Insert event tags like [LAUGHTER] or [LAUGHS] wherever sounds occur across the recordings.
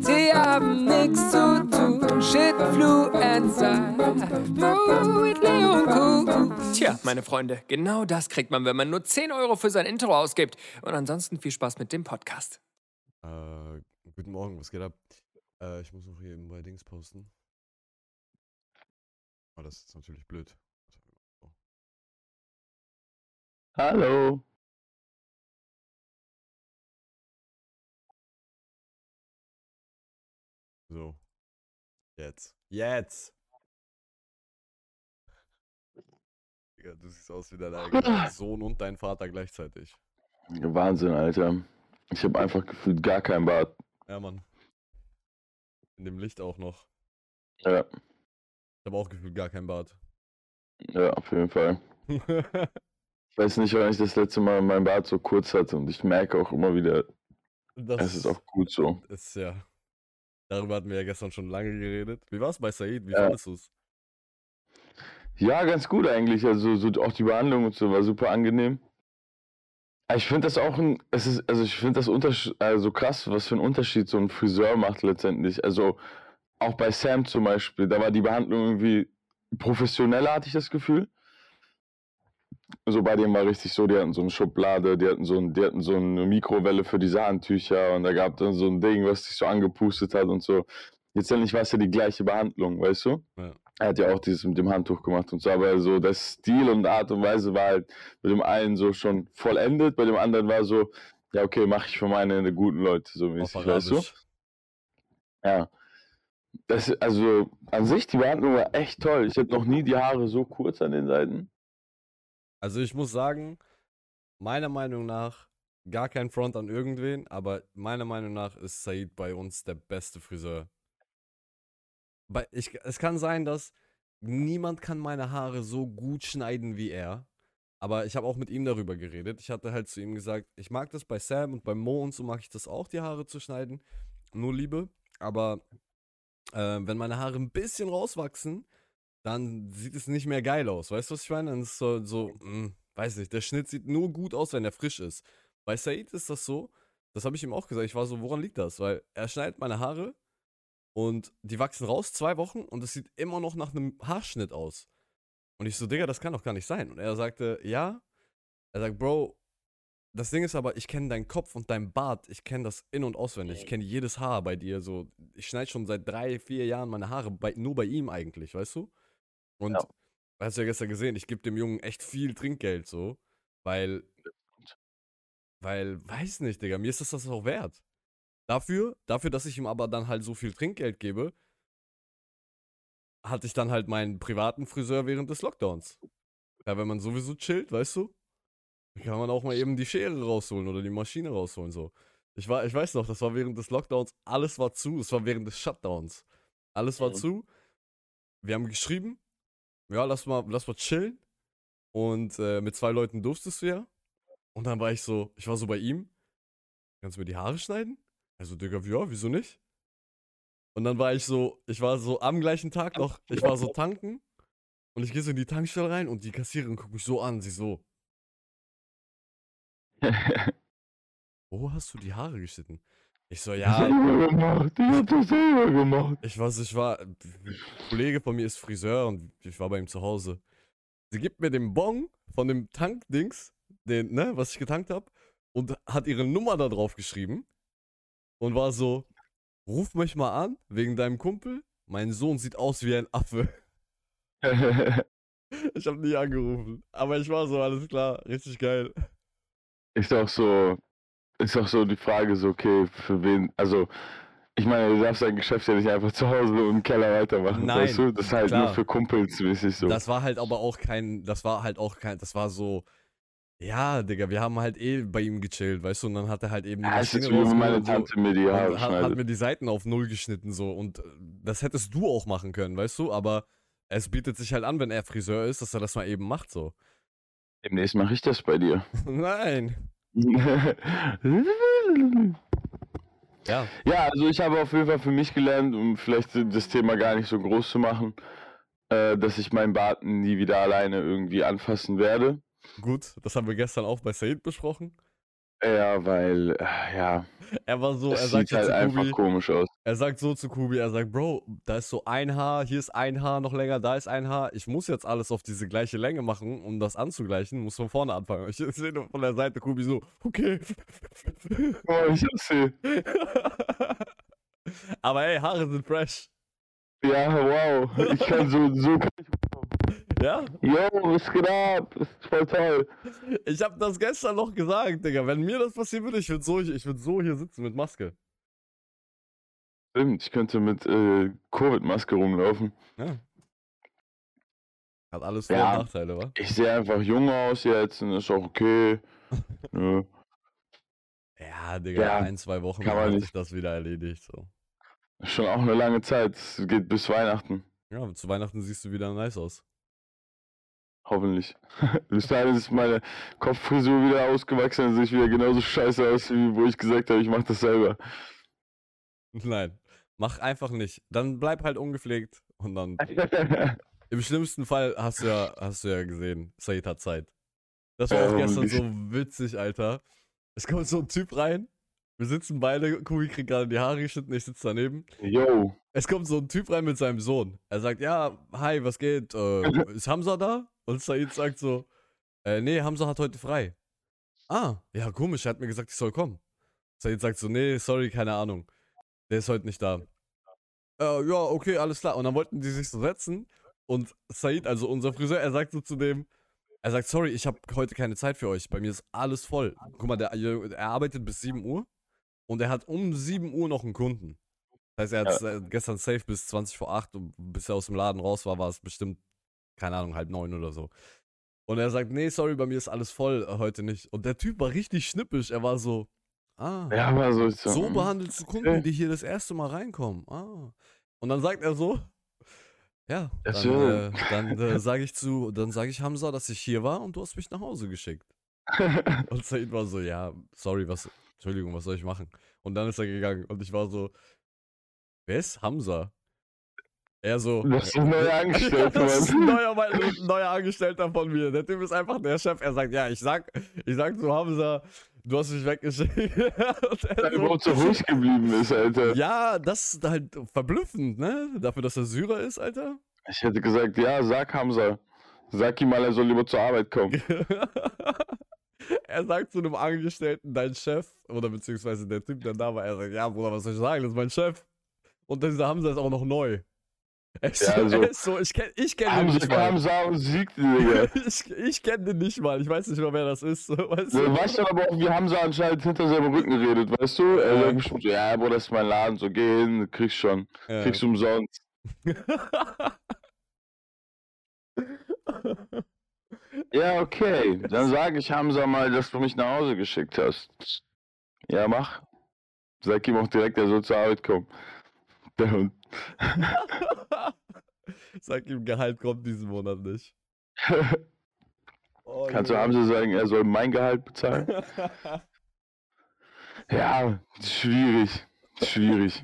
sie haben nichts zu tun. Shitfluencer, mit Leon Kuh. Tja, meine Freunde, genau das kriegt man, wenn man nur 10 Euro für sein Intro ausgibt. Und ansonsten viel Spaß mit dem Podcast. Äh, guten Morgen, was geht ab? Äh, ich muss noch hier eben bei Dings posten. Oh, das ist natürlich blöd. Hallo. So. Jetzt. Jetzt! Digga, du siehst aus wie dein eigener Sohn und dein Vater gleichzeitig. Wahnsinn, Alter. Ich habe einfach gefühlt gar kein Bart. Ja, Mann. In dem Licht auch noch. Ja, Ich habe auch gefühlt gar kein Bart. ja, auf jeden Fall. [LAUGHS] Ich weiß nicht, wann ich das letzte Mal meinen Bart so kurz hatte und ich merke auch immer wieder, das es ist auch gut so. ist ja. Darüber hatten wir ja gestern schon lange geredet. Wie war es bei Said? Wie Ja. fandest du es? Ja, ganz gut eigentlich. Also so auch die Behandlung und so war super angenehm. Aber Ich finde das auch ein, es ist, also ich finde das Unterschied, also krass, was für einen Unterschied so ein Friseur macht letztendlich. Also auch bei Sam zum Beispiel, da war die Behandlung irgendwie professioneller, hatte ich das Gefühl. So bei dem war richtig so, die hatten so eine Schublade, die hatten so, ein, die hatten so eine Mikrowelle für diese Handtücher und da gab dann so ein Ding, was sich so angepustet hat und so. Letztendlich war es ja die gleiche Behandlung, weißt du? Ja. Er hat ja auch dieses mit dem Handtuch gemacht und so, aber so das Stil und Art und Weise war halt mit dem einen so schon vollendet, bei dem anderen war so, ja, okay, mache ich für meine guten Leute so mäßig, weißt du? Ja. Das, also an sich, die Behandlung war echt toll. Ich habe noch nie die Haare so kurz an den Seiten. Also ich muss sagen, meiner Meinung nach, gar kein Front an irgendwen, aber meiner Meinung nach ist Said bei uns der beste Friseur. Bei, ich, es kann sein, dass niemand kann meine Haare so gut schneiden wie er. Aber ich habe auch mit ihm darüber geredet. Ich hatte halt zu ihm gesagt, ich mag das bei Sam und bei Mo und so mag ich das auch, die Haare zu schneiden. Nur Liebe. Aber äh, wenn meine Haare ein bisschen rauswachsen, dann sieht es nicht mehr geil aus. Weißt du, was ich meine? Dann ist so, so mh, weiß nicht, der Schnitt sieht nur gut aus, wenn er frisch ist. Bei Said ist das so, das habe ich ihm auch gesagt. Ich war so, woran liegt das? Weil er schneidet meine Haare und die wachsen raus, zwei Wochen, und es sieht immer noch nach einem Haarschnitt aus. Und ich so, Digga, das kann doch gar nicht sein. Und er sagte, ja. Er sagt, Bro, das Ding ist aber, ich kenne deinen Kopf und deinen Bart. Ich kenne das in- und auswendig. Ich kenne jedes Haar bei dir. So, ich schneide schon seit drei, vier Jahren meine Haare, bei, nur bei ihm eigentlich, weißt du? Und Ja. hast du ja gestern gesehen, ich gebe dem Jungen echt viel Trinkgeld so, weil, weil, weiß nicht, Digga, mir ist das das auch wert. Dafür, dafür, dass ich ihm aber dann halt so viel Trinkgeld gebe, hatte ich dann halt meinen privaten Friseur während des Lockdowns. Ja, wenn man sowieso chillt, weißt du, dann kann man auch mal eben die Schere rausholen oder die Maschine rausholen, so. Ich, war, ich weiß noch, das war während des Lockdowns, alles war zu, es war während des Shutdowns. Alles war Mhm. zu. Wir haben geschrieben, ja, lass mal, lass mal chillen. Und äh, mit zwei Leuten durftest du ja. Und dann war ich so, ich war so bei ihm. Kannst du mir die Haare schneiden? Also, Digga, ja, wieso nicht? Und dann war ich so, ich war so am gleichen Tag noch, ich war so tanken. Und ich gehe so in die Tankstelle rein und die Kassiererin guckt mich so an, sie so, [LAUGHS] wo hast du die Haare geschnitten? Ich so, ja, selber gemacht. Die hat das selber gemacht. Ich weiß, ich war. Ein Kollege von mir ist Friseur und ich war bei ihm zu Hause. Sie gibt mir den Bon von dem Tankdings, den, ne, was ich getankt habe, und hat ihre Nummer da drauf geschrieben und war so: Ruf mich mal an, wegen deinem Kumpel. Mein Sohn sieht aus wie ein Affe. [LAUGHS] Ich habe nie angerufen. Aber ich war so, alles klar, richtig geil. ist auch so, ist auch so die Frage so, okay, für wen, also, ich meine, du darfst dein Geschäft ja nicht einfach zu Hause und im Keller weitermachen, Nein, weißt du? Das ist halt klar. nur für Kumpels mäßig so. Das war halt aber auch kein, das war halt auch kein, das war so, ja, Digga, wir haben halt eh bei ihm gechillt, weißt du, und dann hat er halt eben die ja, ist wie meine. Tante mir die Haare hat, hat mir die Seiten auf Null geschnitten so und äh, das hättest du auch machen können, weißt du, aber es bietet sich halt an, wenn er Friseur ist, dass er das mal eben macht so. Demnächst mache ich das bei dir. [LAUGHS] Nein. [LAUGHS] Ja. Ja, also ich habe auf jeden Fall für mich gelernt, um vielleicht das Thema gar nicht so groß zu machen, äh, dass ich meinen Bart nie wieder alleine irgendwie anfassen werde. Gut, das haben wir gestern auch bei Said besprochen. Ja, weil, ja, Er war so, er sagt sieht halt zu einfach Kubi, komisch aus. er sagt so zu Kubi, er sagt, Bro, da ist so ein Haar, hier ist ein Haar noch länger, da ist ein Haar. Ich muss jetzt alles auf diese gleiche Länge machen, um das anzugleichen, muss von vorne anfangen. [LAUGHS] Ich sehe nur von der Seite Kubi so, okay. [LAUGHS] Oh, ich sehe. Aber ey, Haare sind fresh. Ja, wow. Ich kann so, so kann ich. [LAUGHS] Ja? Yo, was geht ab? Das ist voll toll. Ich habe das gestern noch gesagt, Digga. Wenn mir das passieren würde, ich würde so, ich würd so hier sitzen mit Maske. Stimmt, ich könnte mit äh, Covid-Maske rumlaufen. Ja. Hat alles Vor- Ja. und Nachteile, wa? Ich sehe einfach jung aus jetzt und ist auch okay. [LAUGHS] Nö. Ja, Digga, Ja, ein, zwei Wochen kann dann man hat nicht. sich das wieder erledigt. So. Schon auch eine lange Zeit. Es geht bis Weihnachten. Ja, zu Weihnachten siehst du wieder nice aus. Hoffentlich. [LAUGHS] bis dahin ist meine Kopffrisur wieder ausgewachsen und sehe ich wieder genauso scheiße aus, wie wo ich gesagt habe, ich mache das selber. Nein, mach einfach nicht. Dann bleib halt ungepflegt und dann. [LAUGHS] Im schlimmsten Fall hast du ja, hast du ja gesehen, Said hat Zeit. Das war auch gestern so witzig, Alter. Es kommt so ein Typ rein. Wir sitzen beide, Kubi kriegt gerade die Haare geschnitten, ich sitze daneben. Yo. Es kommt so ein Typ rein mit seinem Sohn. Er sagt, ja, hi, was geht? Äh, [LAUGHS] ist Hamza da? Und Said sagt so, äh, nee, Hamza hat heute frei. Ah, ja, komisch, er hat mir gesagt, ich soll kommen. Said sagt so, nee, sorry, keine Ahnung. Der ist heute nicht da. Äh, ja, okay, alles klar. Und dann wollten die sich so setzen. Und Said, also unser Friseur, er sagt so zu dem, er sagt, sorry, ich habe heute keine Zeit für euch. Bei mir ist alles voll. Guck mal, der, er arbeitet bis 7 Uhr und er hat um 7 Uhr noch einen Kunden. Das heißt, er hat äh, gestern safe bis 20 vor 8 und bis er aus dem Laden raus war, war es bestimmt, keine Ahnung, halb neun oder so. Und er sagt, nee, sorry, bei mir ist alles voll, äh, heute nicht. Und der Typ war richtig schnippisch. Er war so, ah, Ja, aber so ist so mm. behandelst du Kunden, die hier das erste Mal reinkommen. Ah. Und dann sagt er so, ja, dann, so. äh, dann äh, sage ich zu, dann sage ich Hamza, dass ich hier war und du hast mich nach Hause geschickt. [LAUGHS] Und Said war so, ja, sorry, was, Entschuldigung, was soll ich machen? Und dann ist er gegangen und ich war so, wer ist Hamza? Er so, Das ist ein neuer [LAUGHS] Angestellter, das ist ein neuer, ein neuer Angestellter von mir. Der Typ ist einfach der Chef. Er sagt, ja, ich sag, ich sag zu Hamza, du hast mich weggeschickt. [LAUGHS] Er Weil er überhaupt so ruhig geblieben ist, Alter. ja, das ist halt verblüffend, ne? Dafür, dass er Syrer ist, Alter. Ich hätte gesagt, ja, sag Hamza. Sag ihm mal, er soll lieber zur Arbeit kommen. [LAUGHS] er sagt zu einem Angestellten, dein Chef, oder beziehungsweise der Typ, der da war, er sagt, ja, Bruder, was soll ich sagen, das ist mein Chef. Und dieser Hamza ist auch noch neu. Ja, so, also- ist so, ich kenn, ich kenn den Hamza nicht mal. und siegte, Digga. [LAUGHS] Ich, ich kenne den nicht mal, ich weiß nicht mal, wer das ist. so, Weißt Du du? weißt aber auch, wie Hamza anscheinend hinter seinem Rücken redet, weißt du? Er Ja. sagt bestimmt so, ja, Bro, das ist mein Laden, so gehen, kriegst schon. Ja. Kriegst umsonst. [LAUGHS] Ja, okay. Dann sage ich Hamza mal, dass du mich nach Hause geschickt hast. Ja, mach. Sag ihm auch direkt, er soll zur Arbeit kommen. Der Hund. [LAUGHS] Sag ihm, Gehalt kommt diesen Monat nicht. Oh, Kannst du Junge. Hamza sagen, er soll mein Gehalt bezahlen? [LAUGHS] Ja, schwierig. Schwierig.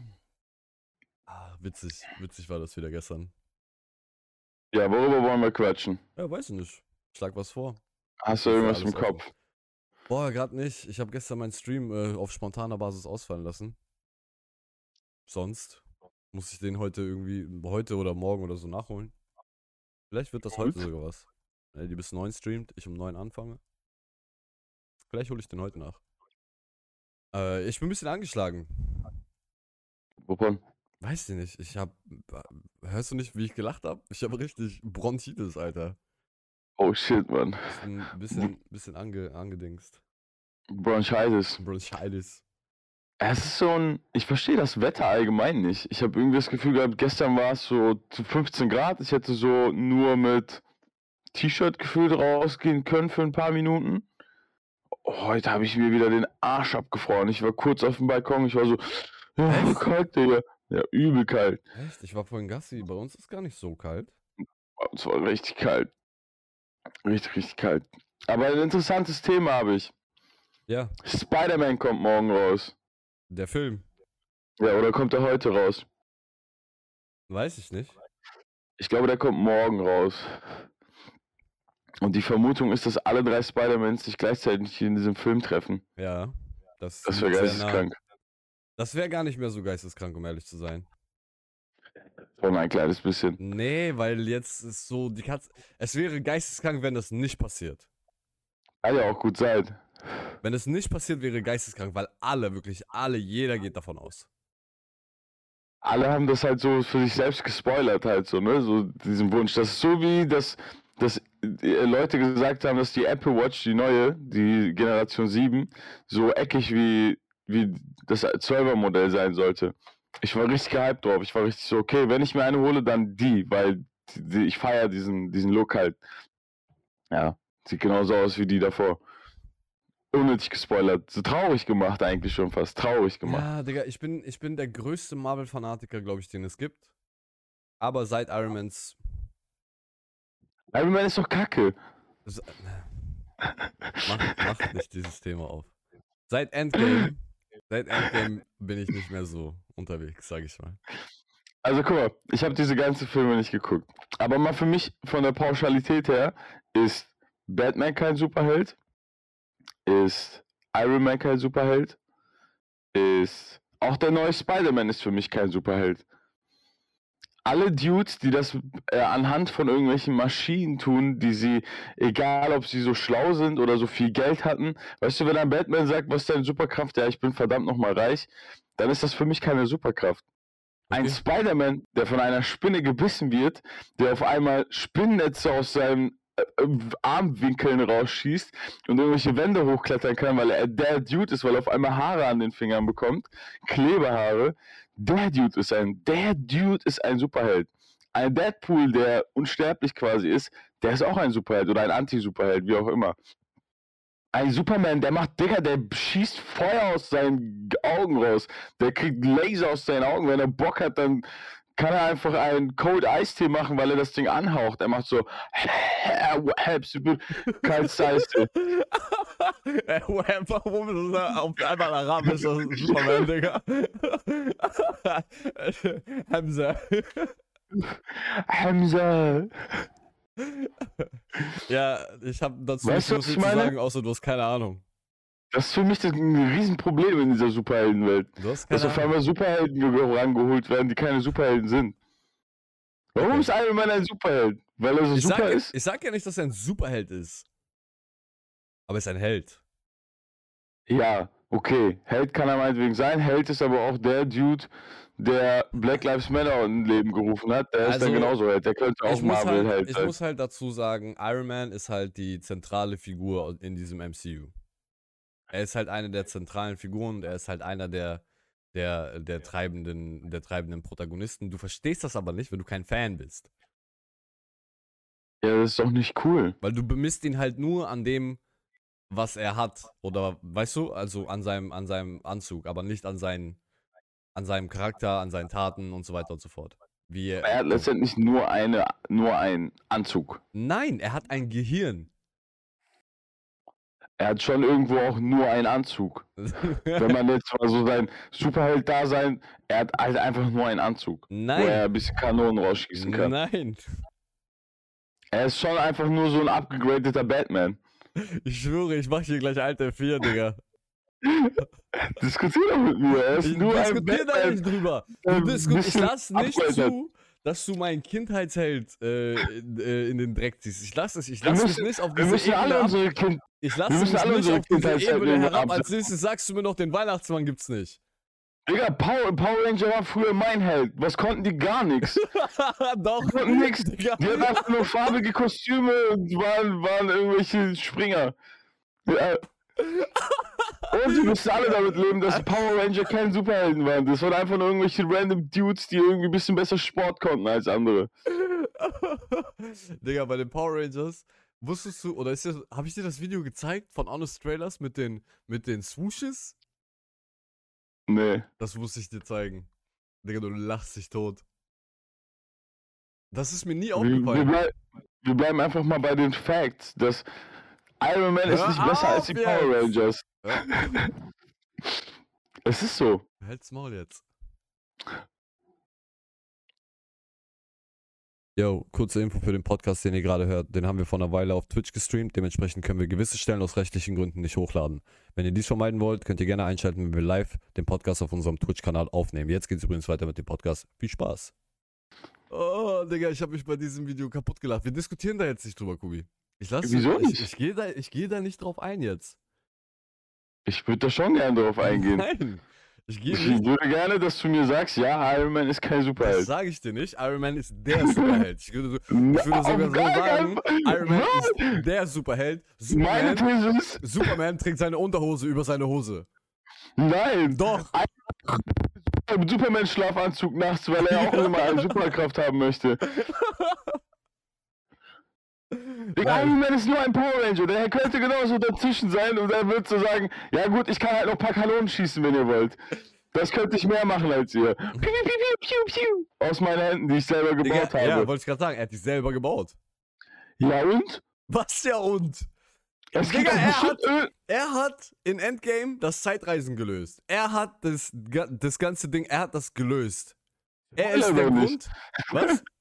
ah, witzig, witzig war das wieder gestern. Ja, worüber wollen wir quatschen? Ja, weiß ich nicht. Schlag was vor. Hast du irgendwas im. Kopf? Boah, gerade nicht. Ich habe gestern meinen Stream äh, auf spontaner Basis ausfallen lassen. Sonst muss ich den heute irgendwie, heute oder morgen oder so nachholen. Vielleicht wird das heute Gut. sogar was. Wenn die bis 9 streamt, ich um 9 anfange. Vielleicht hole ich den heute nach. Äh, ich bin ein bisschen angeschlagen. Wovon? Weiß ich nicht. Ich hab. Hörst du nicht, wie ich gelacht habe? Ich habe richtig Bronchitis, Alter. Oh shit, Mann. Bin ein bisschen, bisschen ange, angedingst. Bronchitis. Bronchitis. Es ist so ein. Ich verstehe das Wetter allgemein nicht. Ich habe irgendwie das Gefühl gehabt, gestern war es so zu 15 Grad. Ich hätte so nur mit T-Shirt gefühlt rausgehen können für ein paar Minuten. Heute habe ich mir wieder den Arsch abgefroren. Ich war kurz auf dem Balkon. Ich war so. Ja, kalt, Digga. Ja, übel kalt. Echt? Ich war vorhin Gassi. Bei uns ist gar nicht so kalt. Es war richtig kalt. Richtig, richtig kalt. Aber ein interessantes Thema habe ich. Ja, Spider-Man kommt morgen raus. Der Film. Ja, oder kommt er heute raus? Weiß ich nicht. Ich glaube, der kommt morgen raus. Und die Vermutung ist, dass alle drei Spider-Mans sich gleichzeitig in diesem Film treffen. Ja. Das, Das wäre nah. geisteskrank. Das wäre gar nicht mehr so geisteskrank, um ehrlich zu sein. Schon ein kleines bisschen. Nee, weil jetzt ist so, die Katze. Es wäre geisteskrank, wenn das nicht passiert. Kann ja auch gut sein. Wenn es nicht passiert, wäre geisteskrank, weil alle, wirklich alle, jeder geht davon aus. Alle haben das halt so für sich selbst gespoilert, halt so, ne? So diesen Wunsch. Das ist so wie, dass, dass äh, Leute gesagt haben, dass die Apple Watch, die neue, die Generation 7, so eckig wie, wie das 12er Modell sein sollte. Ich war richtig gehypt drauf. Ich war richtig so, okay, wenn ich mir eine hole, dann die, weil die, ich feiere diesen, diesen Look halt. Ja, sieht genauso aus wie die davor. Unnötig gespoilert. So traurig gemacht eigentlich schon fast. Traurig gemacht. Ja, Digga, ich bin, ich bin der größte Marvel-Fanatiker, glaube ich, den es gibt. Aber seit Iron Mans. Iron Man ist doch kacke. s- Mach, mach nicht dieses Thema auf. Seit Endgame. Seit Endgame bin ich nicht mehr so unterwegs, sag ich mal. Also guck mal, ich habe diese ganzen Filme nicht geguckt. Aber mal für mich von der Pauschalität her ist Batman kein Superheld, ist Iron Man kein Superheld, ist auch der neue Spider-Man ist für mich kein Superheld. Alle Dudes, die das äh, anhand von irgendwelchen Maschinen tun, die sie, egal ob sie so schlau sind oder so viel Geld hatten, weißt du, wenn ein Batman sagt, was ist deine Superkraft? Ja, ich bin verdammt nochmal reich, dann ist das für mich keine Superkraft. Ein. Spider-Man, der von einer Spinne gebissen wird, der auf einmal Spinnennetze aus seinen äh, Armwinkeln rausschießt und irgendwelche Wände hochklettern kann, weil er der Dude ist, weil er auf einmal Haare an den Fingern bekommt, Klebehaare. Der Dude ist ein, der Dude ist ein Superheld. Ein Deadpool, der unsterblich quasi ist, der ist auch ein Superheld oder ein Anti-Superheld, wie auch immer. Ein Superman, der macht, Digga, der schießt Feuer aus seinen Augen raus. Der kriegt Laser aus seinen Augen. Wenn er Bock hat, dann kann er einfach einen Cold Eistee machen, weil er das Ding anhaucht. Er macht so, kaltes [LAUGHS] Eistee. Ey, Warum ist das auf einmal Arabisch? Das ist Superman, Digga. [LAUGHS] Hamza. Hamza. Ja, ich habe dazu Weißt du, nicht was so ich viel zu sagen, außer du hast keine Ahnung. Das ist für mich das ein Riesenproblem in dieser Superheldenwelt. Keine Dass auf einmal Superhelden ge- rangeholt werden, die keine Superhelden sind. Warum Okay. ist Iron Man ein Superheld? Weil er so Ich super sag, ist? ich sag ja nicht, dass er ein Superheld ist. Aber er ist ein Held. Ja, okay. Held kann er meinetwegen sein. Held ist aber auch der Dude, der Black Lives Matter in Leben gerufen hat. Der ist Also, dann genauso Held. Der könnte auch Ich muss, Marvel halt, Held ich sein. muss halt dazu sagen, Iron Man ist halt die zentrale Figur in diesem MCU. Er ist halt eine der zentralen Figuren und er ist halt einer der, der, der, treibenden, der treibenden Protagonisten. Du verstehst das aber nicht, wenn du kein Fan bist. Ja, das ist doch nicht cool. Weil du bemisst ihn halt nur an dem, was er hat. Oder weißt du, also an seinem, an seinem Anzug, aber nicht an seinen, an seinem Charakter, an seinen Taten und so weiter und so fort. Wie Er hat so. letztendlich nur eine, nur einen Anzug. Nein, er hat ein Gehirn. Er hat schon irgendwo auch nur einen Anzug. [LAUGHS] Wenn man jetzt mal so sein Superheld-Dasein, er hat halt einfach nur einen Anzug. Wo er Nein. ein bisschen Kanonen rausschießen kann. Nein. Er ist schon einfach nur so ein abgegradeter Batman. Ich schwöre, ich mach hier gleich alte 4, Digga. [LAUGHS] Diskutier doch mit mir. Er ist Ich nur ein diskutiere da Batman. nicht drüber. [LAUGHS] Du disku ich lass nicht zu, dass du meinen Kindheitsheld äh, in, äh, in den Dreck ziehst. Ich lass es. Ich Wir lass müssen- nicht auf Wir diese müssen alle unsere Kind. Ich lasse mich alle nicht auf diese Ebene herab. Als nächstes sagst du mir noch, den Weihnachtsmann gibt's nicht. Digga, Power, Power Ranger war früher mein Held. Was konnten die? Gar nichts. [LAUGHS] Doch. Die konnten nichts. Die hatten einfach nur farbige Kostüme und waren, waren irgendwelche Springer. Ja. Und wir müssen alle damit leben, dass Power Ranger kein Superhelden waren. Das waren einfach nur irgendwelche random Dudes, die irgendwie ein bisschen besser Sport konnten als andere. [LAUGHS] Digga, bei den Power Rangers, wusstest du, oder ist das, habe ich dir das Video gezeigt von Honest Trailers mit den, mit den Swooshes? Nee. Das muss ich dir zeigen. Digga, du lachst dich tot. Das ist mir nie Wir, wir, aufgefallen. bleib, wir bleiben einfach mal bei den Facts, dass Iron Man ist Hör nicht besser als die auf Power jetzt! Rangers. [LAUGHS] Es ist so. Halt's Maul jetzt. Yo, kurze Info für den Podcast, den ihr gerade hört. Den haben wir vor einer Weile auf Twitch gestreamt. Dementsprechend können wir gewisse Stellen aus rechtlichen Gründen nicht hochladen. Wenn ihr dies vermeiden wollt, könnt ihr gerne einschalten, wenn wir live den Podcast auf unserem Twitch-Kanal aufnehmen. Jetzt geht es übrigens weiter mit dem Podcast. Viel Spaß. Oh, Digga, ich habe mich bei diesem Video kaputt gelacht. Wir diskutieren da jetzt nicht drüber, Kubi. Ich lasse Wieso ich, nicht? Ich, gehe da, ich gehe da nicht drauf ein jetzt. Ich würde da schon gerne drauf eingehen. Nein. Ich Ich würde gerne, dass du mir sagst, ja, Iron Man ist kein Das Superheld. sage ich dir nicht. Iron Man ist der Superheld. Ich würde, ich würde [LAUGHS] sogar so sagen. Iron Man ist der Superheld. Meine Superman, These ist, Superman trägt seine Unterhose über seine Hose. nein. Doch. Im Superman-Schlafanzug nachts, weil er auch [LAUGHS] immer eine Superkraft haben möchte. [LAUGHS] Der Nein. Iron ist nur ein Power Ranger, der könnte genauso dazwischen sein und er wird so sagen, ja gut, ich kann halt noch ein paar Kanonen schießen, wenn ihr wollt. Das könnte ich mehr machen als ihr. [LAUGHS] Piu, piu, piu, piu, piu. Aus meinen Händen, die ich selber Digga, gebaut ja, habe. wollte ich gerade sagen. Er hat die selber gebaut. Ja und? Was ja und? Es Digga, er Öl. Er hat in Endgame das Zeitreisen gelöst. Er hat das, das ganze Ding, er hat das gelöst. Er ist der Grund. nicht. Was? [LAUGHS]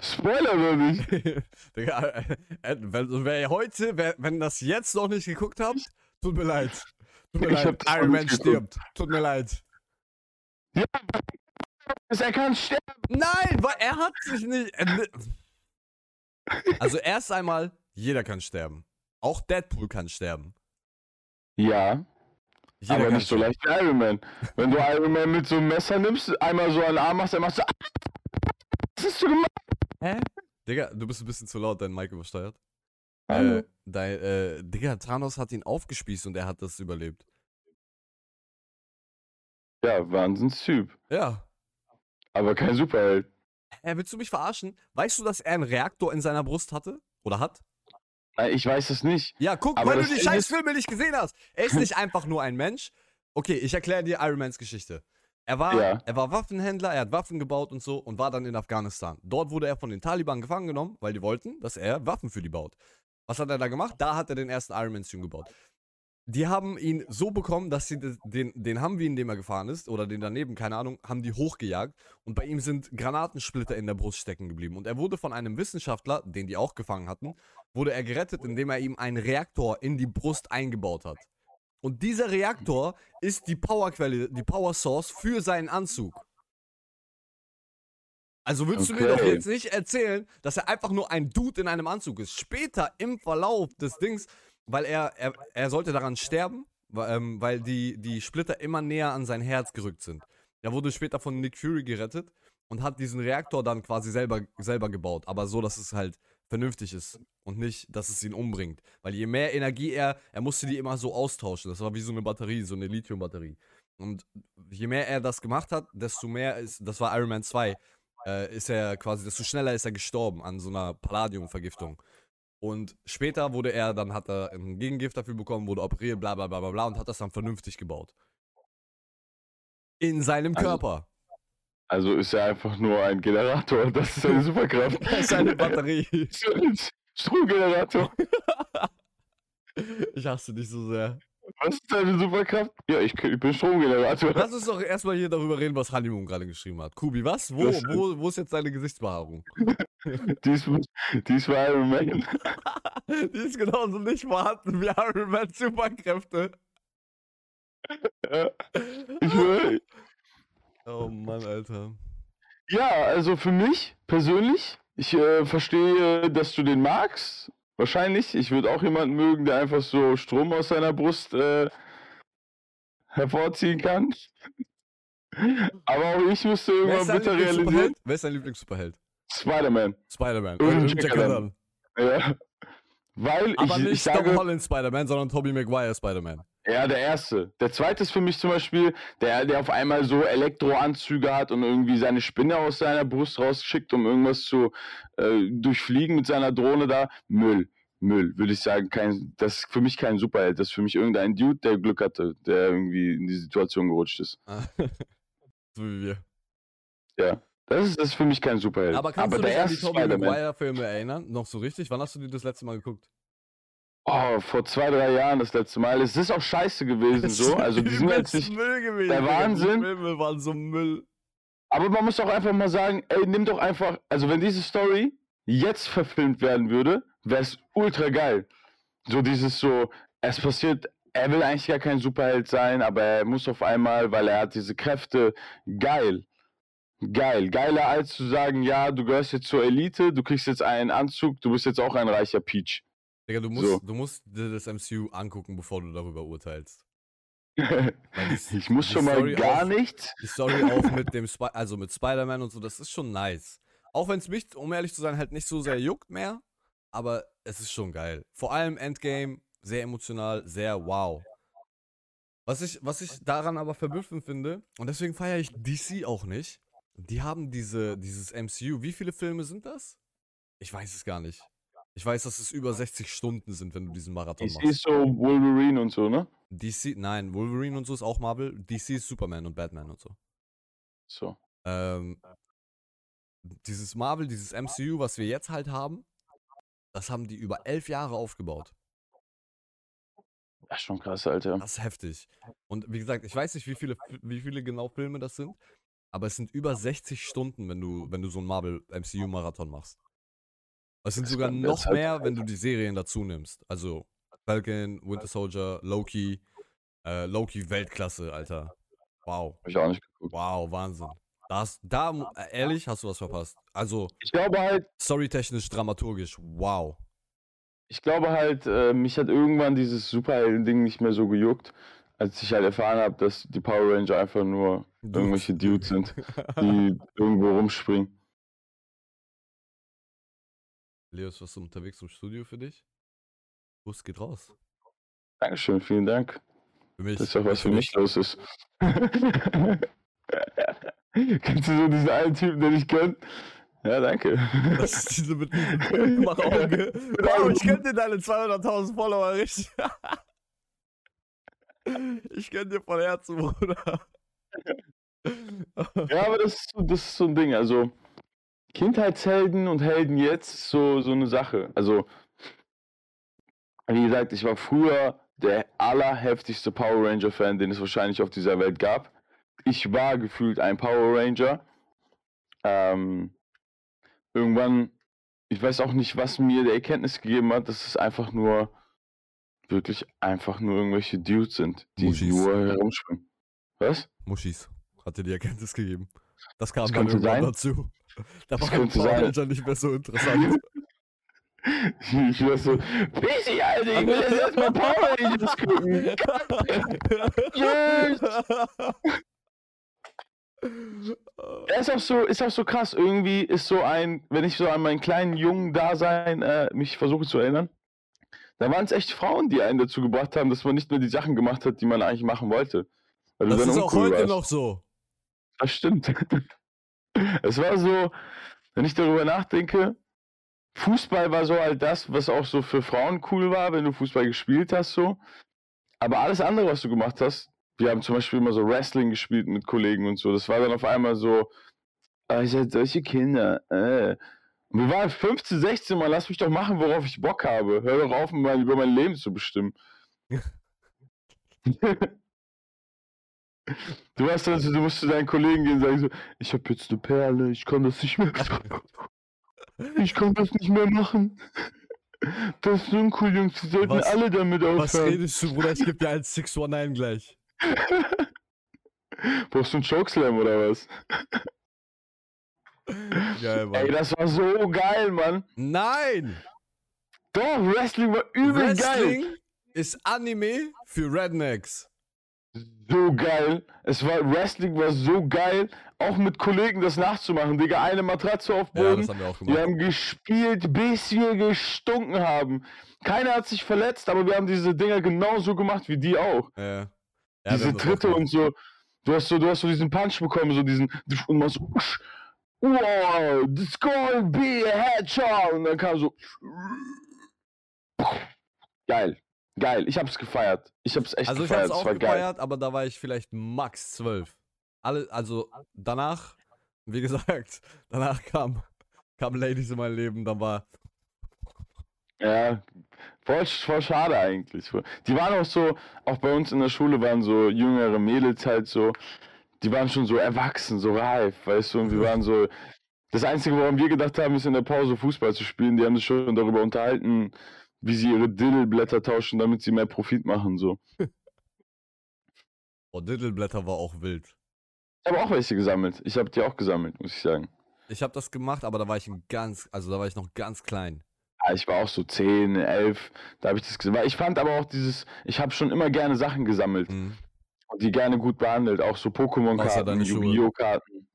Spoiler doch nicht. [LAUGHS] Digga, äh, äh, wenn, wer heute, wer, wenn das jetzt noch nicht geguckt habt, tut mir leid. Tut mir Ich leid. Iron Man geguckt. stirbt. Tut mir leid. Ja, er kann sterben. Nein, weil er hat sich nicht. äh, ne- Also erst einmal, jeder kann sterben. Auch Deadpool kann sterben. Ja, Jeder aber nicht so leicht wie Iron Man. Wenn du Iron Man mit so einem Messer nimmst, einmal so einen Arm machst, dann machst du. Was hast du gemacht? Hä? Digga, du bist ein bisschen zu laut, dein Mic übersteuert. Hallo. Äh, dein, äh, Digga, Thanos hat ihn aufgespießt und er hat das überlebt. Ja, Wahnsinnstyp. Ja. Aber kein Superheld. Äh, willst du mich verarschen? Weißt du, dass er einen Reaktor in seiner Brust hatte? Oder hat? Nein, Ich weiß es nicht. Ja, guck, Aber weil du die scheiß Filme nicht gesehen hast. Er ist [LAUGHS] nicht einfach nur ein Mensch. Okay, ich erkläre dir Iron Mans Geschichte. Er war, Ja. er war Waffenhändler, er hat Waffen gebaut und so und war dann in Afghanistan. Dort wurde er von den Taliban gefangen genommen, weil die wollten, dass er Waffen für die baut. Was hat er da gemacht? Da hat er den ersten Iron Man-Stream gebaut. Die haben ihn so bekommen, dass sie den, den Humvee, in dem er gefahren ist, oder den daneben, keine Ahnung, haben die hochgejagt und bei ihm sind Granatensplitter in der Brust stecken geblieben. Und er wurde von einem Wissenschaftler, den die auch gefangen hatten, wurde er gerettet, indem er ihm einen Reaktor in die Brust eingebaut hat. Und dieser Reaktor ist die Powerquelle, die Power Source für seinen Anzug. Also würdest du mir doch Okay. jetzt nicht erzählen, dass er einfach nur ein Dude in einem Anzug ist. Später im Verlauf des Dings, weil er, er, er sollte daran sterben, weil, ähm, weil die, die Splitter immer näher an sein Herz gerückt sind. Er wurde später von Nick Fury gerettet und hat diesen Reaktor dann quasi selber, selber gebaut. Aber so, dass es halt vernünftig ist und nicht, dass es ihn umbringt. Weil je mehr Energie er, er musste die immer so austauschen. Das war wie so eine Batterie, so eine Lithium-Batterie. Und je mehr er das gemacht hat, desto mehr ist, das war Iron Man 2, äh, ist er quasi, desto schneller ist er gestorben an so einer Palladium-Vergiftung. Und später wurde er, dann hat er ein Gegengift dafür bekommen, wurde operiert, bla bla bla bla bla und hat das dann vernünftig gebaut. In seinem Also- Körper. Also ist er einfach nur ein Generator. Das ist seine Superkraft. [LAUGHS] Das ist eine Batterie. [LAUGHS] Stromgenerator. Ich hasse dich so sehr. Was ist deine Superkraft? Ja, ich, ich bin Stromgenerator. Lass uns doch erstmal hier darüber reden, was Honeymoon gerade geschrieben hat. Kubi, was? Wo, wo, wo ist jetzt deine Gesichtsbehaarung? Dies, dies war Iron Man. [LAUGHS] Die ist genauso nicht vorhanden wie Iron Man Superkräfte. Ich will, Oh Mann, Alter. ja, also für mich persönlich, ich äh, verstehe, dass du den magst. Wahrscheinlich. Ich würde auch jemanden mögen, der einfach so Strom aus seiner Brust äh, hervorziehen kann. [LAUGHS] Aber auch ich müsste irgendwann bitter realisieren. Wer ist dein Lieblings-Superheld? Spider-Man. Spider-Man. Äh, Jack. Allen. Ja. Weil Aber ich, nicht ich Tom sage, Holland Spider-Man, sondern Tobey Maguire Spider-Man. Ja, der erste. Der zweite ist für mich zum Beispiel, der, der auf einmal so Elektroanzüge hat und irgendwie seine Spinne aus seiner Brust rausschickt, um irgendwas zu äh, durchfliegen mit seiner Drohne da. Müll. Müll, würde ich sagen. Kein, das ist für mich kein Superheld. Das ist für mich irgendein Dude, der Glück hatte, der irgendwie in die Situation gerutscht ist. [LAUGHS] so wie wir. Ja. Das ist, das ist für mich kein Superheld. Aber kannst du der dich an die Tobey. Maguire-Filme erinnern? Noch so richtig? Wann hast du die das letzte Mal geguckt? Oh, vor zwei, drei Jahren das letzte Mal. Es ist auch scheiße gewesen so. Also die sind jetzt nicht. Müll gewesen. der Digga. Die Wahnsinn. Filme waren so Müll. Aber man muss auch einfach mal sagen, ey, nimm doch einfach, also wenn diese Story jetzt verfilmt werden würde, wäre es ultra geil. So dieses so, es passiert, er will eigentlich gar kein Superheld sein, aber er muss auf einmal, weil er hat diese Kräfte, geil. Geil. Geiler als zu sagen, ja, du gehörst jetzt zur Elite, du kriegst jetzt einen Anzug, du bist jetzt auch ein reicher Peach. Digga, du musst, So. du musst dir das MCU angucken, bevor du darüber urteilst. [LAUGHS] ich muss die schon mal Story gar auch- nichts. Die Story auch mit dem Spi also mit Spider-Man und so, das ist schon nice. Auch wenn es mich, um ehrlich zu sein, halt nicht so sehr juckt mehr, aber es ist schon geil. Vor allem Endgame, sehr emotional, sehr wow. Was ich, was ich daran aber verblüffend finde, und deswegen feiere ich DC auch nicht, die haben diese, dieses MCU. Wie viele Filme sind das? Ich weiß es gar nicht. Ich weiß, dass es über 60 Stunden sind, wenn du diesen Marathon Ich machst. sehe so Wolverine und so, ne? DC, nein, Wolverine und so ist auch Marvel. DC ist Superman und Batman und so. So. Ähm, dieses Marvel, dieses MCU, was wir jetzt halt haben, das haben die über elf Jahre aufgebaut. Das ist schon krass, Alter. Das ist heftig. Und wie gesagt, ich weiß nicht, wie viele, wie viele genau Filme das sind, aber es sind über 60 Stunden, wenn du, wenn du so einen Marvel MCU-Marathon machst. Es sind Das sogar noch mehr, wenn du die Serien dazu nimmst. Also Falcon, Winter Soldier, Loki, äh, Loki Weltklasse, Alter. Wow. Hab ich auch nicht geguckt. Wow, Wahnsinn. Das, da, äh, ehrlich, hast du was verpasst. Also, Ich glaube halt, storytechnisch, dramaturgisch, wow. ich glaube halt, äh, mich hat irgendwann dieses Superhelden-Ding nicht mehr so gejuckt, als ich halt erfahren habe, dass die Power Ranger einfach nur irgendwelche Dudes sind, [LAUGHS] die irgendwo rumspringen. Leos, was ist unterwegs im Studio für dich? Bus geht raus. Dankeschön, vielen Dank. Für mich. Das ist doch was für mich los ist. [LAUGHS] Kennst du so diesen einen Typen, den ich kenn? Ja, danke. [LAUGHS] Das ist diese mit Mach Auge. [LAUGHS] Wow, ich kenne dir deine 200.000 Follower richtig. ich kenne dir von Herzen, Bruder. Ja, aber das ist, das ist so ein Ding. Also, Kindheitshelden und Helden jetzt ist so, so eine Sache. Also, wie gesagt, ich war früher der allerheftigste Power Ranger-Fan, den es wahrscheinlich auf dieser Welt gab. Ich war gefühlt ein Power Ranger. Ähm, irgendwann, ich weiß auch nicht, was mir die Erkenntnis gegeben hat, dass es einfach nur, wirklich einfach nur irgendwelche Dudes sind, die Muschis. nur herumschwimmen. Was? Muschis. Hat dir die Erkenntnis gegeben. Das kam Das dann irgendwann sein. dazu. Da Das war könnte Power nicht mehr so interessant. [LAUGHS] Ich war so, Busy, Alter, ich will jetzt erstmal Power Rangers gucken. Tschüss. Ja, ist auch so, ist auch so krass. Irgendwie ist so ein, wenn ich so an meinen kleinen jungen Dasein äh, mich versuche zu erinnern, da waren es echt Frauen, die einen dazu gebracht haben, dass man nicht mehr die Sachen gemacht hat, die man eigentlich machen wollte. Das ist auch heute warst. noch so. Das stimmt. Es war so, wenn ich darüber nachdenke, Fußball war so halt das, was auch so für Frauen cool war, wenn du Fußball gespielt hast, so. Aber alles andere, was du gemacht hast, wir haben zum Beispiel immer so Wrestling gespielt mit Kollegen und so, das war dann auf einmal so, ah, ihr seid solche Kinder, äh. Und wir waren 15, 16, Mal, lass mich doch machen, worauf ich Bock habe. Hör doch auf, mal über mein Leben zu bestimmen. [LAUGHS] [LAUGHS] Du hast also, du musst zu deinen Kollegen gehen und sagen so, ich habe jetzt eine Perle, ich kann das nicht mehr. [LAUGHS] Ich kann das nicht mehr machen. Das ist uncool, Jungs, die sollten Was- alle damit Was aufhören. redest du, Bruder? Ich geb dir einen 619 gleich. [LAUGHS] Brauchst du einen Chokeslam oder was? Geil, Ey, Mann. das war so geil, Mann. Nein! Doch, Wrestling war übel geil. Wrestling ist Anime für Rednecks. So geil. Es war, Wrestling war so geil, auch mit Kollegen das nachzumachen. Digga, eine Matratze auf Ja, Boden. das haben wir auch Wir gemacht. haben gespielt, bis wir gestunken haben. Keiner hat sich verletzt, aber wir haben diese Dinger genauso gemacht wie die auch. Ja. Ja, wir diese Tritte und so. Du hast so, du hast so diesen Punch bekommen, so diesen und machst so, usch, wow, this gonna be a headshot und dann kam so geil, geil. Ich hab's gefeiert. Ich hab's echt Also ich gefeiert. hab's Es auch war geil. gefeiert, aber da war ich vielleicht max 12. Alle, also danach, wie gesagt, [LAUGHS] danach kam, kam Ladies in mein Leben, dann war, Ja, voll, voll schade eigentlich. Die waren auch so, auch bei uns in der Schule waren so jüngere Mädels halt so, die waren schon so erwachsen, so reif, weißt du, und wir waren so. Das Einzige, woran wir gedacht haben, ist in der Pause Fußball zu spielen. Die haben sich schon darüber unterhalten, wie sie ihre Diddleblätter tauschen, damit sie mehr Profit machen, so. [LAUGHS] Oh, Diddleblätter war auch wild. Ich habe auch welche gesammelt. Ich habe die auch gesammelt, muss ich sagen. Ich habe das gemacht, aber da war ich ganz, also da war ich noch ganz klein. Ja, ich war auch so 10, 11, da habe ich das gesehen. Ich fand aber auch dieses, ich habe schon immer gerne Sachen gesammelt Mhm. und die gerne gut behandelt. Auch so Pokémon-Karten, deine Schuhe. Yu-Gi-Oh! Karten.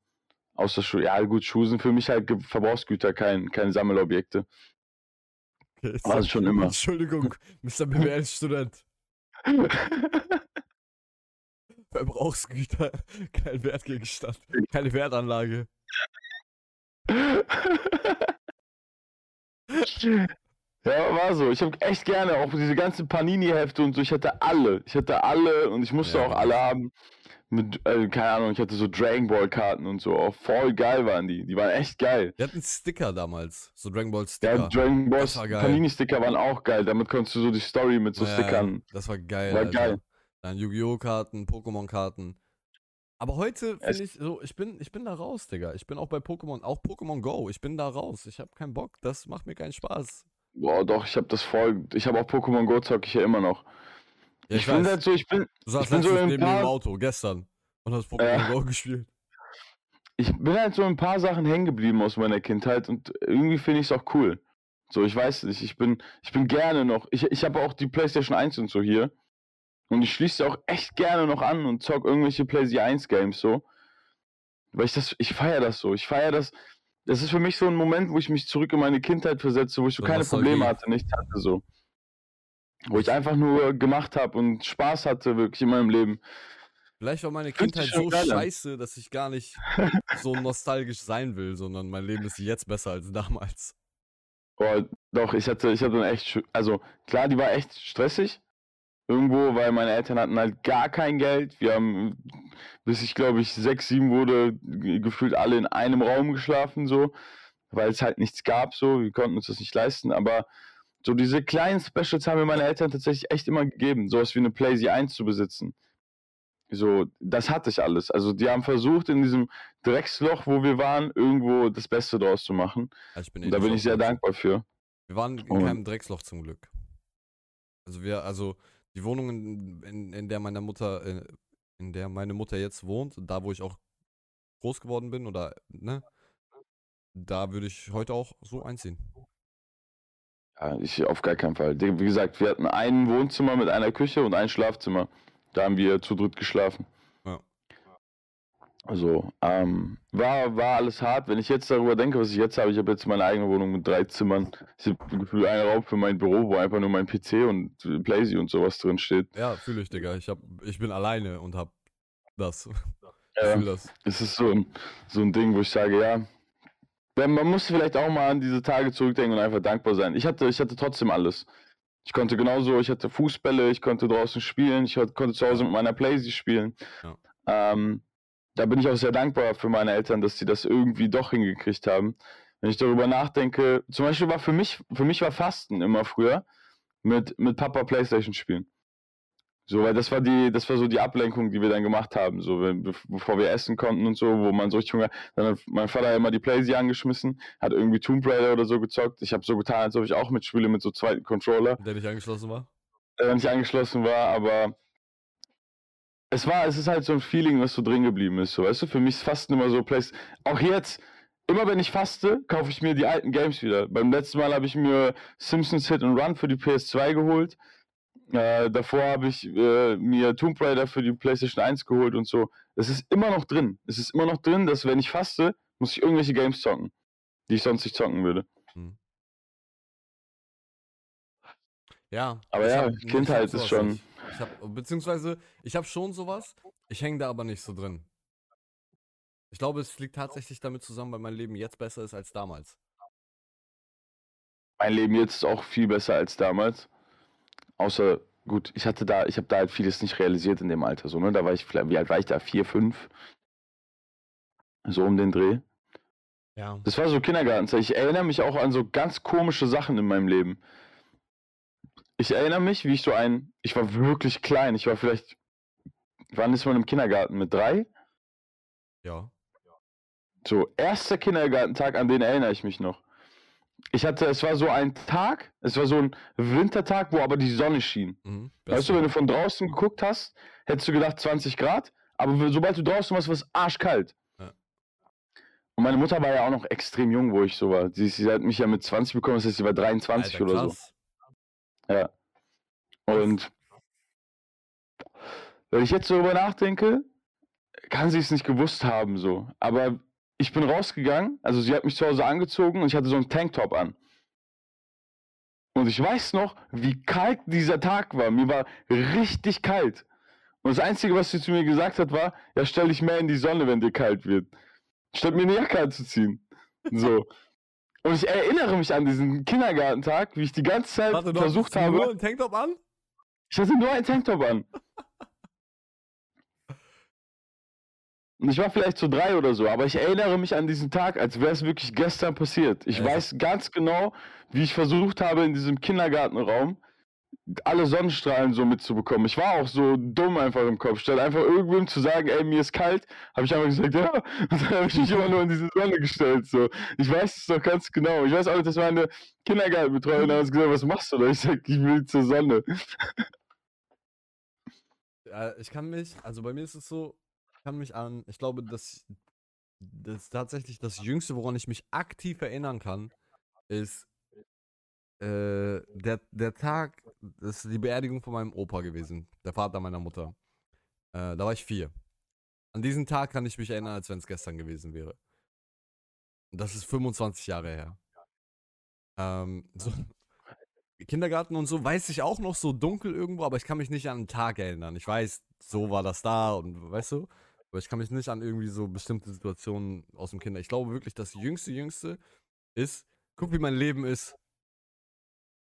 Außer Schuhe. Ja, gut, Schuhe sind für mich halt Verbrauchsgüter, kein, keine Sammelobjekte. Okay, War es schon immer. Entschuldigung, [LAUGHS] Mr. BWL-Student. Verbrauchsgüter, kein Wertgegenstand, keine Wertanlage. [LAUGHS] Ja, war so. Ich habe echt gerne auch diese ganzen Panini-Hefte und so. Ich hatte alle. Ich hatte alle und ich musste Ja, auch alle haben. Mit, äh, keine Ahnung, ich hatte so Dragon Ball-Karten und so. Auch voll geil waren die. Die waren echt geil. Wir hatten Sticker damals, so Dragon Ball Ja, Sticker. Dragon Ball war geil. Panini-Sticker waren auch geil. Damit konntest du so die Story mit so Ja, Stickern. Das war geil. War Alter. geil. Dann Yu-Gi-Oh! Karten, Pokémon-Karten. Aber heute finde ich so, ich bin, ich bin da raus, Digga. Ich bin auch bei Pokémon, auch Pokémon Go. Ich bin da raus. Ich habe keinen Bock. Das macht mir keinen Spaß. Boah, doch, ich habe das voll. Ich habe auch Pokémon Go zocke ich ja immer noch. Ja, ich halt so, ich bin, du saßt ich bin so letztens in neben mir im Auto, gestern. Und hast Pokémon Ja. Go [LAUGHS] gespielt. ich bin halt so ein paar Sachen hängen geblieben aus meiner Kindheit und irgendwie finde ich es auch cool. So, ich weiß nicht, ich bin, ich bin gerne noch. Ich, ich habe auch die PlayStation 1 und so hier. Und ich schließe sie auch echt gerne noch an und zock irgendwelche PlayStation 1 Games so. Weil ich das, ich feiere das so. Ich feiere das. Das ist für mich so ein Moment, wo ich mich zurück in meine Kindheit versetze, wo ich so So keine. Probleme hatte, nichts hatte so. Wo ich einfach nur gemacht habe und Spaß hatte wirklich in meinem Leben. Vielleicht war meine Kindheit so geil scheiße, dass ich gar nicht [LAUGHS] so nostalgisch sein will, sondern mein Leben ist jetzt besser als damals. Boah, doch, ich hatte, ich hatte echt, also klar, die war echt stressig. Irgendwo, weil meine Eltern hatten halt gar kein Geld. Wir haben, bis ich glaube ich sechs, sieben wurde, ge- gefühlt alle in einem Raum geschlafen, so, weil es halt nichts gab, so, wir konnten uns das nicht leisten. Aber so diese kleinen Specials haben mir meine Eltern tatsächlich echt immer gegeben, sowas wie eine PlayStation 1 zu besitzen. So, das hatte ich alles. Also die haben versucht, in diesem Drecksloch, wo wir waren, irgendwo das Beste draus zu machen. Also ich bin Und da bin ich sehr dankbar für. Wir waren in Und- keinem Drecksloch zum Glück. Also wir, also die Wohnung, in, in, in der meine Mutter, äh, in der meine Mutter jetzt wohnt, da wo ich auch groß geworden bin oder, ne, da würde ich heute auch so einziehen. Ich auf gar keinen Fall. Wie gesagt, wir hatten ein Wohnzimmer mit einer Küche und ein Schlafzimmer. Da haben wir zu dritt geschlafen. Ja. Also, ähm, war, war alles hart. Wenn ich jetzt darüber denke, was ich jetzt habe, ich habe jetzt meine eigene Wohnung mit drei Zimmern. Ich habe gefühlt einen Raum für mein Büro, wo einfach nur mein PC und Playsee und sowas drin steht. Ja, fühle ich, Digga. Ich, hab, ich bin alleine und hab das. [LAUGHS] Ich Ja, fühl das. es ist so ein, so ein Ding, wo ich sage, ja, man muss vielleicht auch mal an diese Tage zurückdenken und einfach dankbar sein. Ich hatte, ich hatte trotzdem alles. Ich konnte genauso, ich hatte Fußbälle, ich konnte draußen spielen, ich konnte zu Hause mit meiner Playsee spielen. Ja. Ähm, da bin ich auch sehr dankbar für meine Eltern, dass sie das irgendwie doch hingekriegt haben. Wenn ich darüber nachdenke, zum Beispiel war für mich, für mich war Fasten immer früher mit, mit Papa Playstation spielen. So, weil das war die, das war so die Ablenkung, die wir dann gemacht haben, so wenn, bev- bevor wir essen konnten und so, wo man so richtig Hunger, dann hat mein Vater immer die Playsee angeschmissen, hat irgendwie Tomb Raider oder so gezockt. Ich habe so getan, als ob ich auch mitspiele mit so zweiten Controller, Der nicht angeschlossen war? der nicht angeschlossen war, aber es war, es ist halt so ein Feeling, was so drin geblieben ist, so, weißt du, für mich ist Fasten immer so Plays, auch jetzt, immer wenn ich faste, kaufe ich mir die alten Games wieder. Beim letzten Mal habe ich mir Simpsons Hit and Run für die PS2 geholt. Äh, davor habe ich äh, mir Tomb Raider für die PlayStation 1 geholt und so. Es ist immer noch drin. Es ist immer noch drin, dass wenn ich faste, muss ich irgendwelche Games zocken, die ich sonst nicht zocken würde. Ja. Aber ja, hab- Kindheit ist schon- nicht. Ich hab, beziehungsweise, ich habe schon sowas, ich hänge da aber nicht so drin. Ich glaube, es liegt tatsächlich damit zusammen, weil mein Leben jetzt besser ist als damals. Mein Leben jetzt ist auch viel besser als damals. Außer, gut, ich hatte da, ich habe da halt vieles nicht realisiert in dem Alter. So, ne? Da war ich vielleicht, wie alt war ich da? Vier, fünf? So um den Dreh. Ja. Das war so Kindergartenzeit. Ich erinnere mich auch an so ganz komische Sachen in meinem Leben. Ich erinnere mich, wie ich so ein, ich war wirklich klein. Ich war vielleicht, wann ist man im Kindergarten? Mit drei? Ja. So, erster Kindergartentag, an den erinnere ich mich noch. Ich hatte, es war so ein Tag, es war so ein Wintertag, wo aber die Sonne schien. Mhm. Weißt du, wenn du von draußen geguckt hast, hättest du gedacht 20 Grad, aber sobald du draußen warst, war es arschkalt. Ja. Und meine Mutter war ja auch noch extrem jung, wo ich so war. Sie, sie hat mich ja mit 20 bekommen, das heißt, sie war 23 Alter, oder so. krass. Ja. Und wenn ich jetzt so darüber nachdenke, kann sie es nicht gewusst haben, so. Aber ich bin rausgegangen, also sie hat mich zu Hause angezogen und ich hatte so einen Tanktop an. Und ich weiß noch, wie kalt dieser Tag war. Mir war richtig kalt. Und das Einzige, was sie zu mir gesagt hat, war, ja, stell dich mehr in die Sonne, wenn dir kalt wird. Statt mir eine Jacke anzuziehen. So. Und ich erinnere mich an diesen Kindergartentag, wie ich die ganze Zeit Warte, du versucht hast nur habe. einen Tanktop an? Ich hatte nur einen Tanktop an. Ich war vielleicht so drei oder so, aber ich erinnere mich an diesen Tag, als wäre es wirklich gestern passiert. Ich Ja, weiß ganz genau, wie ich versucht habe, in diesem Kindergartenraum alle Sonnenstrahlen so mitzubekommen. Ich war auch so dumm einfach im Kopf. Statt einfach irgendwem zu sagen, ey, mir ist kalt, habe ich einfach gesagt, [LAUGHS] ja. Und dann habe ich mich immer nur in diese Sonne gestellt. So. Ich weiß es doch ganz genau. Ich weiß auch, dass meine Kindergartenbetreuerin damals gesagt was machst du da? Ich sag, ich will zur Sonne. Äh, ich kann mich, also bei mir ist es so, kann mich an, ich glaube, dass das tatsächlich das Jüngste, woran ich mich aktiv erinnern kann, ist äh, der, der Tag, das ist die Beerdigung von meinem Opa gewesen, der Vater meiner Mutter. Äh, da war ich vier. An diesen Tag kann ich mich erinnern, als wenn es gestern gewesen wäre. Und das ist 25 Jahre her. Ähm, so, [LAUGHS] Kindergarten und so weiß ich auch noch so dunkel irgendwo, aber ich kann mich nicht an den Tag erinnern. Ich weiß, so war das da und weißt du, aber ich kann mich nicht an irgendwie so bestimmte Situationen aus dem Kinder. Ich glaube wirklich, das jüngste, jüngste ist, guck, wie mein Leben ist.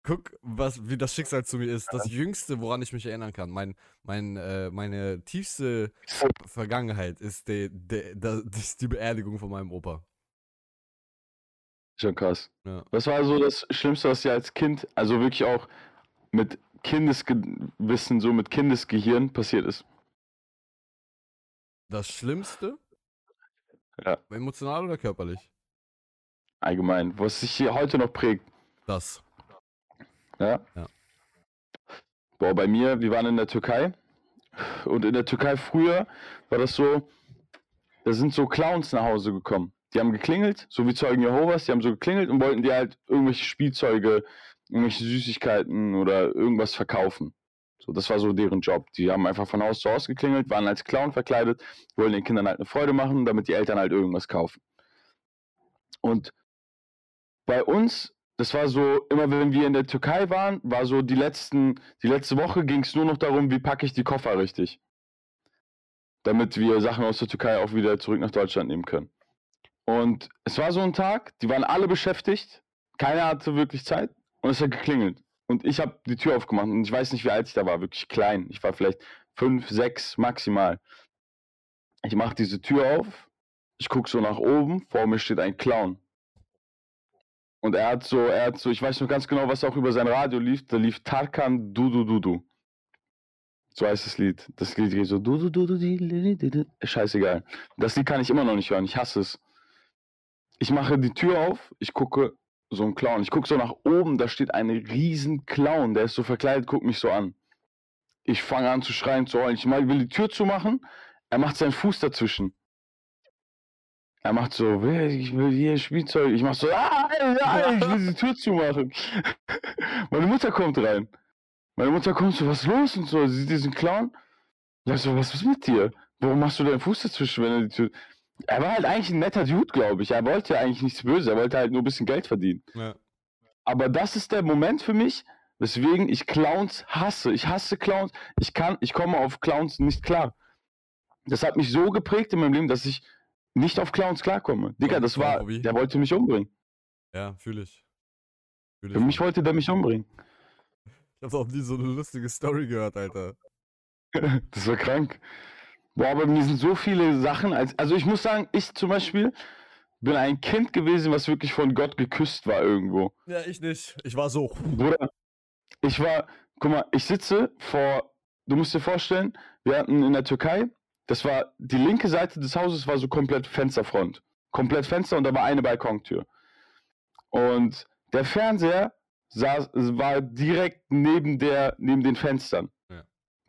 Guck, was, wie das Schicksal zu mir ist. Das Jüngste, woran ich mich erinnern kann. Mein, mein, äh, meine tiefste Vergangenheit ist die, die, die, die Beerdigung von meinem Opa. Schon krass. Ja. Was war so das Schlimmste, was dir als Kind, also wirklich auch mit Kindeswissen, so mit Kindesgehirn passiert ist? Das Schlimmste? Ja. Emotional oder körperlich? Allgemein, was sich hier heute noch prägt. Das. Ja? Ja. Boah, bei mir, wir waren in der Türkei. Und in der Türkei früher war das so, da sind so Clowns nach Hause gekommen. Die haben geklingelt, so wie Zeugen Jehovas, die haben so geklingelt und wollten dir halt irgendwelche Spielzeuge, irgendwelche Süßigkeiten oder irgendwas verkaufen. So, das war so deren Job. Die haben einfach von Haus zu Haus geklingelt, waren als Clown verkleidet, wollten den Kindern halt eine Freude machen, damit die Eltern halt irgendwas kaufen. Und bei uns, das war so, immer wenn wir in der Türkei waren, war so die letzten, die letzte Woche ging es nur noch darum, wie packe ich die Koffer richtig. Damit wir Sachen aus der Türkei auch wieder zurück nach Deutschland nehmen können. Und es war so ein Tag, die waren alle beschäftigt, keiner hatte wirklich Zeit und es hat geklingelt. Und ich habe die Tür aufgemacht und ich weiß nicht, wie alt ich da war, wirklich klein. Ich war vielleicht fünf, sechs maximal. Ich mache diese Tür auf, ich gucke so nach oben, vor mir steht ein Clown. Und er hat so, er hat so, ich weiß noch ganz genau, was auch über sein Radio lief. Da lief Tarkan Dudu Dudu. So heißt das Lied. Das Lied geht so di, li, di, di. Scheißegal. Das Lied kann ich immer noch nicht hören. Ich hasse es. Ich mache die Tür auf, ich gucke so ein Clown. Ich gucke so nach oben, da steht ein riesen Clown, der ist so verkleidet, guckt mich so an. Ich fange an zu schreien, zu heulen. Ich mal- will die Tür zumachen, er macht seinen Fuß dazwischen. Er macht so, "Wer- ich will hier Spielzeug. Ich mach so, ah, ah, ich will die Tür zumachen. [LAUGHS] Meine Mutter kommt rein. Meine Mutter kommt so, was ist los und so. Sie sieht diesen Clown. Ja, so, was ist mit dir? Warum machst du deinen Fuß dazwischen, wenn er die Tür. Er war halt eigentlich ein netter Dude, glaube ich. Er wollte ja eigentlich nichts Böses. Er wollte halt nur ein bisschen Geld verdienen. Ja. Aber das ist der Moment für mich, weswegen ich Clowns hasse. Ich hasse Clowns. Ich kann, ich komme auf Clowns nicht klar. Das hat mich so geprägt in meinem Leben, dass ich nicht auf Clowns klarkomme. Digga, das war, Hobby. der wollte mich umbringen. Ja, fühle ich. Fühl Für ich, mich Mann. wollte der mich umbringen. Ich hab auch nie so eine lustige Story gehört, Alter. [LAUGHS] Das war krank. Boah, aber mir sind so viele Sachen, als, also ich muss sagen, ich zum Beispiel bin ein Kind gewesen, was wirklich von Gott geküsst war irgendwo. Ja, ich nicht. Ich war so. Bruder, ich war, guck mal, ich sitze vor, du musst dir vorstellen, wir hatten in der Türkei, das war, die linke Seite des Hauses war so komplett Fensterfront. Komplett Fenster und da war eine Balkontür. Und der Fernseher saß, war direkt neben, der, neben den Fenstern.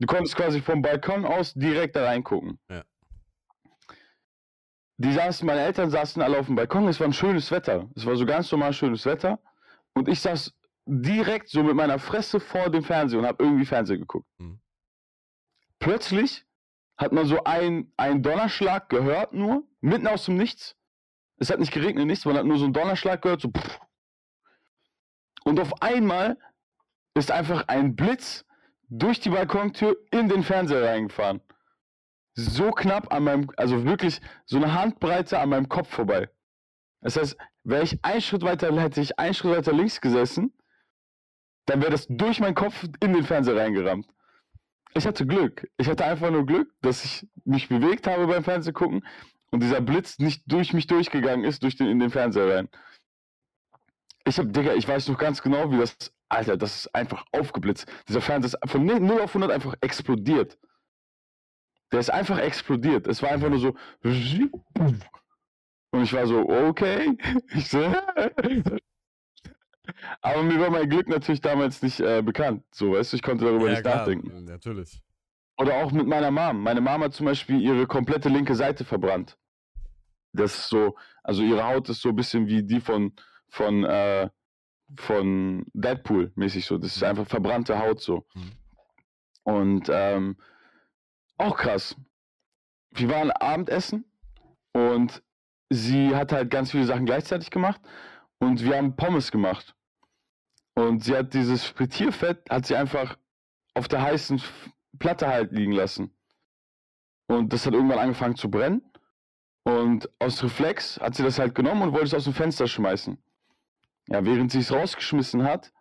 Du konntest quasi vom Balkon aus direkt da reingucken. Ja. Die saßen, meine Eltern saßen alle auf dem Balkon, es war ein schönes Wetter. Es war so ganz normal schönes Wetter. Und ich saß direkt so mit meiner Fresse vor dem Fernseher und habe irgendwie Fernseher geguckt. Mhm. Plötzlich hat man so einen Donnerschlag gehört, nur mitten aus dem Nichts. Es hat nicht geregnet, nichts, man hat nur so einen Donnerschlag gehört, so pff. Und auf einmal ist einfach ein Blitz durch die Balkontür in den Fernseher reingefahren. So knapp an meinem, also wirklich so eine Handbreite an meinem Kopf vorbei. Das heißt, wäre ich einen Schritt weiter, hätte ich einen Schritt weiter links gesessen, dann wäre das durch meinen Kopf in den Fernseher reingerammt. Ich hatte Glück. Ich hatte einfach nur Glück, dass ich mich bewegt habe beim Fernsehgucken und dieser Blitz nicht durch mich durchgegangen ist, durch den, in den Fernseher rein. Ich hab, Digga, ich weiß noch ganz genau, wie das, Alter, das ist einfach aufgeblitzt. Dieser Fernseher ist von 0 auf 100 einfach explodiert. Der ist einfach explodiert. Es war einfach nur so. Und ich war so, okay. [LAUGHS] Ich so, [LAUGHS] aber mir war mein Glück natürlich damals nicht äh, bekannt. So, weißt du, ich konnte darüber ja, nicht klar, nachdenken. Natürlich. Oder auch mit meiner Mom. Meine Mom hat zum Beispiel ihre komplette linke Seite verbrannt. Das ist so, also ihre Haut ist so ein bisschen wie die von, von, äh, von Deadpool mäßig so. Das ist einfach verbrannte Haut so. Mhm. Und ähm, auch krass. Wir waren Abendessen und sie hat halt ganz viele Sachen gleichzeitig gemacht und wir haben Pommes gemacht. Und sie hat dieses Frittierfett, hat sie einfach auf der heißen Platte halt liegen lassen. Und das hat irgendwann angefangen zu brennen. Und aus Reflex hat sie das halt genommen und wollte es aus dem Fenster schmeißen. Ja, während sie es rausgeschmissen hat,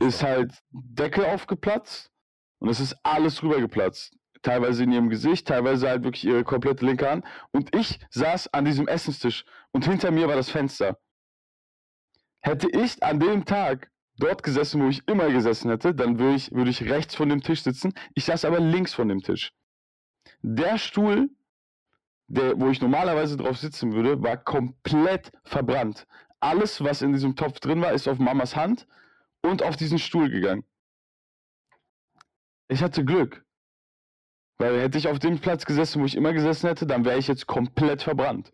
ist halt Deckel aufgeplatzt und es ist alles rübergeplatzt. Teilweise in ihrem Gesicht, teilweise halt wirklich ihre komplette linke Hand. Und ich saß an diesem Essenstisch und hinter mir war das Fenster. Hätte ich an dem Tag dort gesessen, wo ich immer gesessen hätte, dann würde ich, würde ich rechts von dem Tisch sitzen. Ich saß aber links von dem Tisch. Der Stuhl, der, wo ich normalerweise drauf sitzen würde, war komplett verbrannt. Alles, was in diesem Topf drin war, ist auf Mamas Hand und auf diesen Stuhl gegangen. Ich hatte Glück. Weil hätte ich auf dem Platz gesessen, wo ich immer gesessen hätte, dann wäre ich jetzt komplett verbrannt.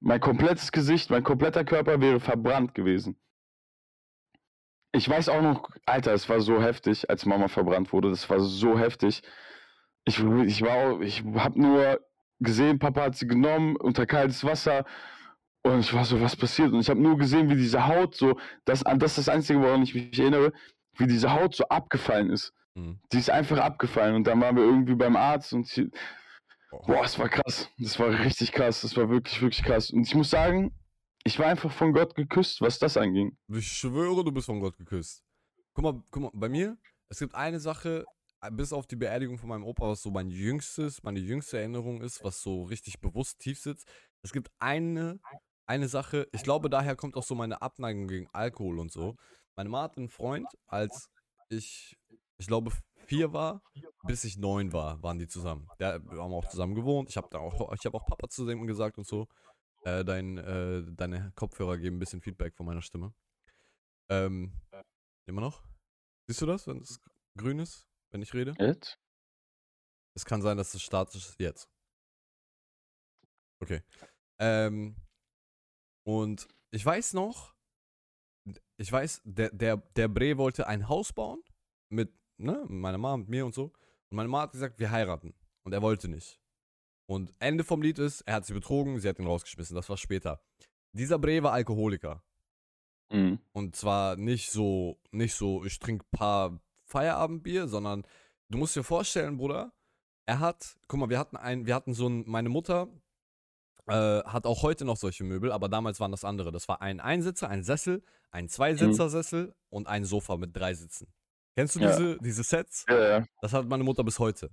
Mein komplettes Gesicht, mein kompletter Körper wäre verbrannt gewesen. Ich weiß auch noch, Alter, es war so heftig, als Mama verbrannt wurde. Das war so heftig. Ich, ich war, ich habe nur gesehen, Papa hat sie genommen unter kaltes Wasser und ich war so, was passiert? Und ich habe nur gesehen, wie diese Haut so, das, das ist das Einzige, woran ich mich erinnere, wie diese Haut so abgefallen ist. Mhm. Die ist einfach abgefallen und dann waren wir irgendwie beim Arzt und sie, Boah. boah, es war krass. Das war richtig krass. Das war wirklich, wirklich krass. Und ich muss sagen, ich war einfach von Gott geküsst, was das anging. Ich schwöre, du bist von Gott geküsst. Guck mal, guck mal, bei mir, es gibt eine Sache, bis auf die Beerdigung von meinem Opa, was so mein jüngstes, meine jüngste Erinnerung ist, was so richtig bewusst tief sitzt. Es gibt eine, eine Sache, ich glaube, daher kommt auch so meine Abneigung gegen Alkohol und so. Meine Mama hat einen Freund, als ich, ich glaube, vier war, bis ich neun war, waren die zusammen. Der, wir haben auch zusammen gewohnt. Ich habe auch, ich habe auch Papa zu dem gesagt und so. Äh, dein, äh, deine Kopfhörer geben ein bisschen Feedback von meiner Stimme. Ähm, immer noch? Siehst du das, wenn es grün ist, wenn ich rede? Jetzt? Es kann sein, dass es statisch ist jetzt. Okay. Ähm, und ich weiß noch, ich weiß, der, der, der Bre wollte ein Haus bauen mit, ne, meiner Mama, mit mir und so. Und meine Mama hat gesagt, wir heiraten. Und er wollte nicht. Und Ende vom Lied ist, er hat sie betrogen, sie hat ihn rausgeschmissen. Das war später. Dieser Bre war Alkoholiker. Mhm. Und zwar nicht so, nicht so, ich trinke ein paar Feierabendbier, sondern du musst dir vorstellen, Bruder, er hat, guck mal, wir hatten ein, wir hatten so ein, meine Mutter äh, hat auch heute noch solche Möbel, aber damals waren das andere. Das war ein Einsitzer, ein Sessel, ein Zweisitzer-Sessel und ein Sofa mit drei Sitzen. Kennst du Ja. diese, diese Sets? Ja, ja. Das hat meine Mutter bis heute.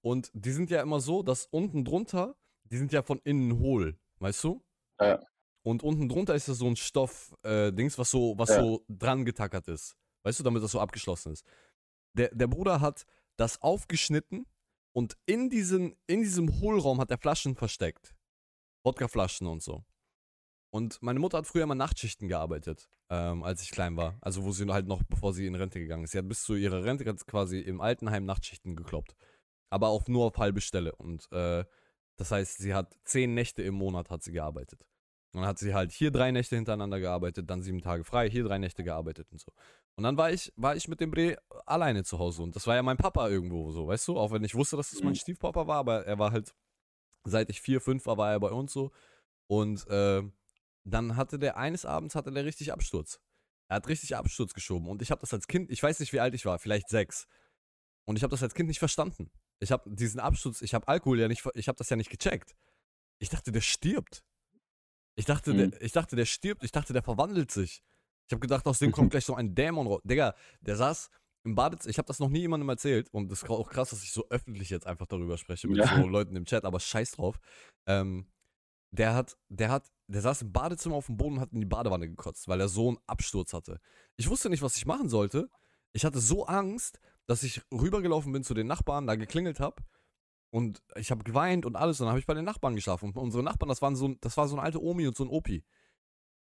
Und die sind ja immer so, dass unten drunter, die sind ja von innen hohl, weißt du? Ja. Und unten drunter ist das so ein Stoff-Dings, was so, was Ja. so dran getackert ist. Weißt du, damit das so abgeschlossen ist. Der, der Bruder hat das aufgeschnitten Und in, diesen, in diesem Hohlraum hat er Flaschen versteckt. Wodkaflaschen und so. Und meine Mutter hat früher immer Nachtschichten gearbeitet, ähm, als ich klein war. Also wo sie halt noch, bevor sie in Rente gegangen ist. Sie hat bis zu ihrer Rente quasi im Altenheim Nachtschichten gekloppt. Aber auch nur auf halbe Stelle. Und äh, das heißt, sie hat zehn Nächte im Monat hat sie gearbeitet. Und dann hat sie halt hier drei Nächte hintereinander gearbeitet, dann sieben Tage frei, hier drei Nächte gearbeitet und so. Und dann war ich, war ich mit dem Bre alleine zu Hause. Und das war ja mein Papa irgendwo so, weißt du? Auch wenn ich wusste, dass es das mein mhm. Stiefpapa war, aber er war halt, seit ich vier, fünf war, war er bei uns so. Und äh, dann hatte der eines Abends hatte der richtig Absturz. Er hat richtig Absturz geschoben. Und ich habe das als Kind, ich weiß nicht, wie alt ich war, vielleicht sechs. Und ich habe das als Kind nicht verstanden. Ich habe diesen Absturz, ich habe Alkohol ja nicht, ich habe das ja nicht gecheckt. Ich dachte, der stirbt. Ich dachte, mhm. der, ich dachte, der stirbt. Ich dachte, der verwandelt sich. Ich habe gedacht, aus dem [LAUGHS] kommt gleich so ein Dämon raus. Digga, der saß im Badezimmer. Ich habe das noch nie jemandem erzählt. Und das ist auch krass, dass ich so öffentlich jetzt einfach darüber spreche mit ja. so Leuten im Chat, aber scheiß drauf. Ähm, der hat, der hat, der saß im Badezimmer auf dem Boden und hat in die Badewanne gekotzt, weil er so einen Absturz hatte. Ich wusste nicht, was ich machen sollte. Ich hatte so Angst, dass ich rübergelaufen bin zu den Nachbarn, da geklingelt habe und ich habe geweint und alles und dann habe ich bei den Nachbarn geschlafen. Und unsere Nachbarn, das waren so, das war so eine alte Omi und so ein Opi.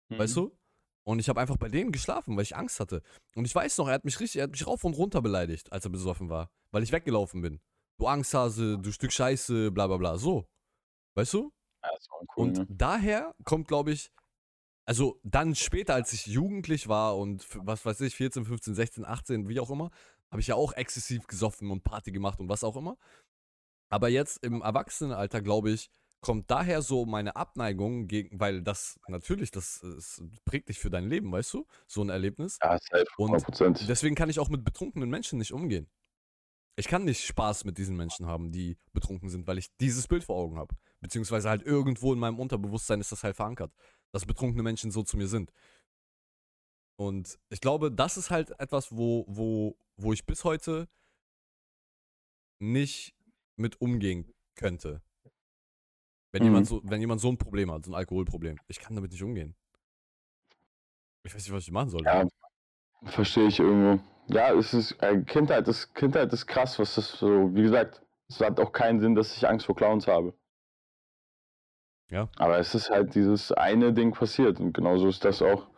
Mhm. Weißt du? Und ich habe einfach bei denen geschlafen, weil ich Angst hatte. Und ich weiß noch, er hat mich richtig, er hat mich rauf und runter beleidigt, als er besoffen war, weil ich weggelaufen bin. Du Angsthase, du Stück Scheiße, bla bla bla. So. Weißt du? Ja, das war cool, und ne? daher kommt, glaube ich, also dann später, als ich jugendlich war und was weiß ich, 14, 15, 16, 18, wie auch immer, habe ich ja auch exzessiv gesoffen und Party gemacht und was auch immer. Aber jetzt im Erwachsenenalter, glaube ich, kommt daher so meine Abneigung gegen, weil das natürlich, das, das, prägt dich für dein Leben, weißt du? So ein Erlebnis. Ja, safe, 100%. Und deswegen kann ich auch mit betrunkenen Menschen nicht umgehen. Ich kann nicht Spaß mit diesen Menschen haben, die betrunken sind, weil ich dieses Bild vor Augen habe. Beziehungsweise halt irgendwo in meinem Unterbewusstsein ist das halt verankert, dass betrunkene Menschen so zu mir sind. Und ich glaube, das ist halt etwas, wo, wo, wo ich bis heute nicht mit umgehen könnte. Wenn, mhm. jemand so, wenn jemand so ein Problem hat, so ein Alkoholproblem. Ich kann damit nicht umgehen. Ich weiß nicht, was ich machen soll. Ja, verstehe ich irgendwo. Ja, es ist, äh, Kindheit, ist, Kindheit ist krass, was das so, wie gesagt, es hat auch keinen Sinn, dass ich Angst vor Clowns habe. Ja. Aber es ist halt dieses eine Ding passiert und genauso ist das auch.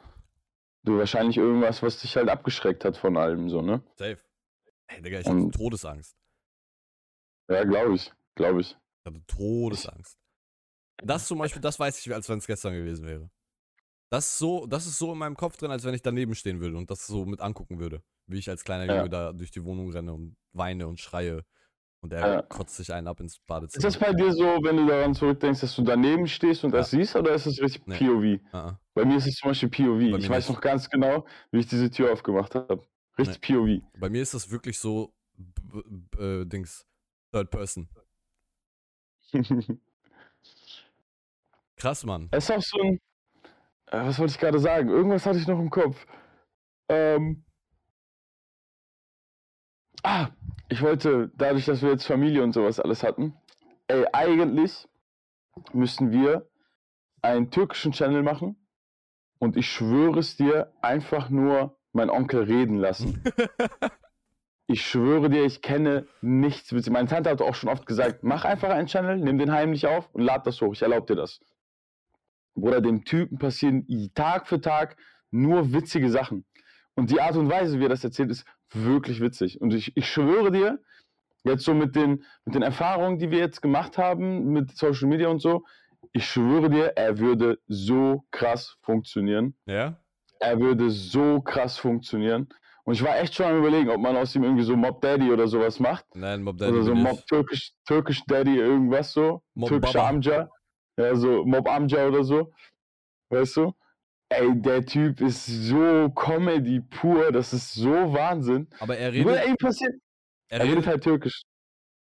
Du wahrscheinlich irgendwas, was dich halt abgeschreckt hat von allem, so, ne? Safe. Ey, Digga, ich hatte Todesangst. Ja, glaube ich, glaube ich. Ich hatte Todesangst. Das zum Beispiel, das weiß ich, als wenn es gestern gewesen wäre. Das ist, so, das ist so in meinem Kopf drin, als wenn ich daneben stehen würde und das so mit angucken würde. Wie ich als kleiner ja. Junge da durch die Wohnung renne und weine und schreie. Und er ja. kotzt sich einen ab ins Badezimmer. Ist das bei dir so, wenn du daran zurückdenkst, dass du daneben stehst und ja. das siehst, oder ist das richtig nee. POV? Uh Bei mir ist es zum Beispiel POV. Ich weiß nicht. noch ganz genau, wie ich diese Tür aufgemacht habe. Richtig nee. POV. Bei mir ist das wirklich so, äh, Dings, Third Person. [LAUGHS] Krass, Mann. Es ist auch so ein. Äh, was wollte ich gerade sagen? Irgendwas hatte ich noch im Kopf. Ähm. Ah, ich wollte, dadurch, dass wir jetzt Familie und sowas alles hatten, ey, eigentlich müssten wir einen türkischen Channel machen und ich schwöre es dir, einfach nur meinen Onkel reden lassen. [LAUGHS] Ich schwöre dir, ich kenne nichts. Meine Tante hat auch schon oft gesagt, mach einfach einen Channel, nimm den heimlich auf und lad das hoch. Ich erlaube dir das. Bruder, dem Typen passieren Tag für Tag nur witzige Sachen. Und die Art und Weise, wie er das erzählt, ist wirklich witzig. Und ich, ich schwöre dir, jetzt so mit den, mit den Erfahrungen, die wir jetzt gemacht haben, mit Social Media und so, ich schwöre dir, er würde so krass funktionieren. Ja? Er würde so krass funktionieren. Und ich war echt schon am überlegen, ob man aus ihm irgendwie so Mob Daddy oder sowas macht. Nein, Mob Daddy. Oder so Mob Türkisch, Türkisch Daddy, irgendwas so. Mob Türkischer Amja. Ja, so Mob Amja oder so. Weißt du? Ey, der Typ ist so Comedy pur, das ist so Wahnsinn. Aber er redet. Ey, passiert. Er, er redet, redet halt Türkisch.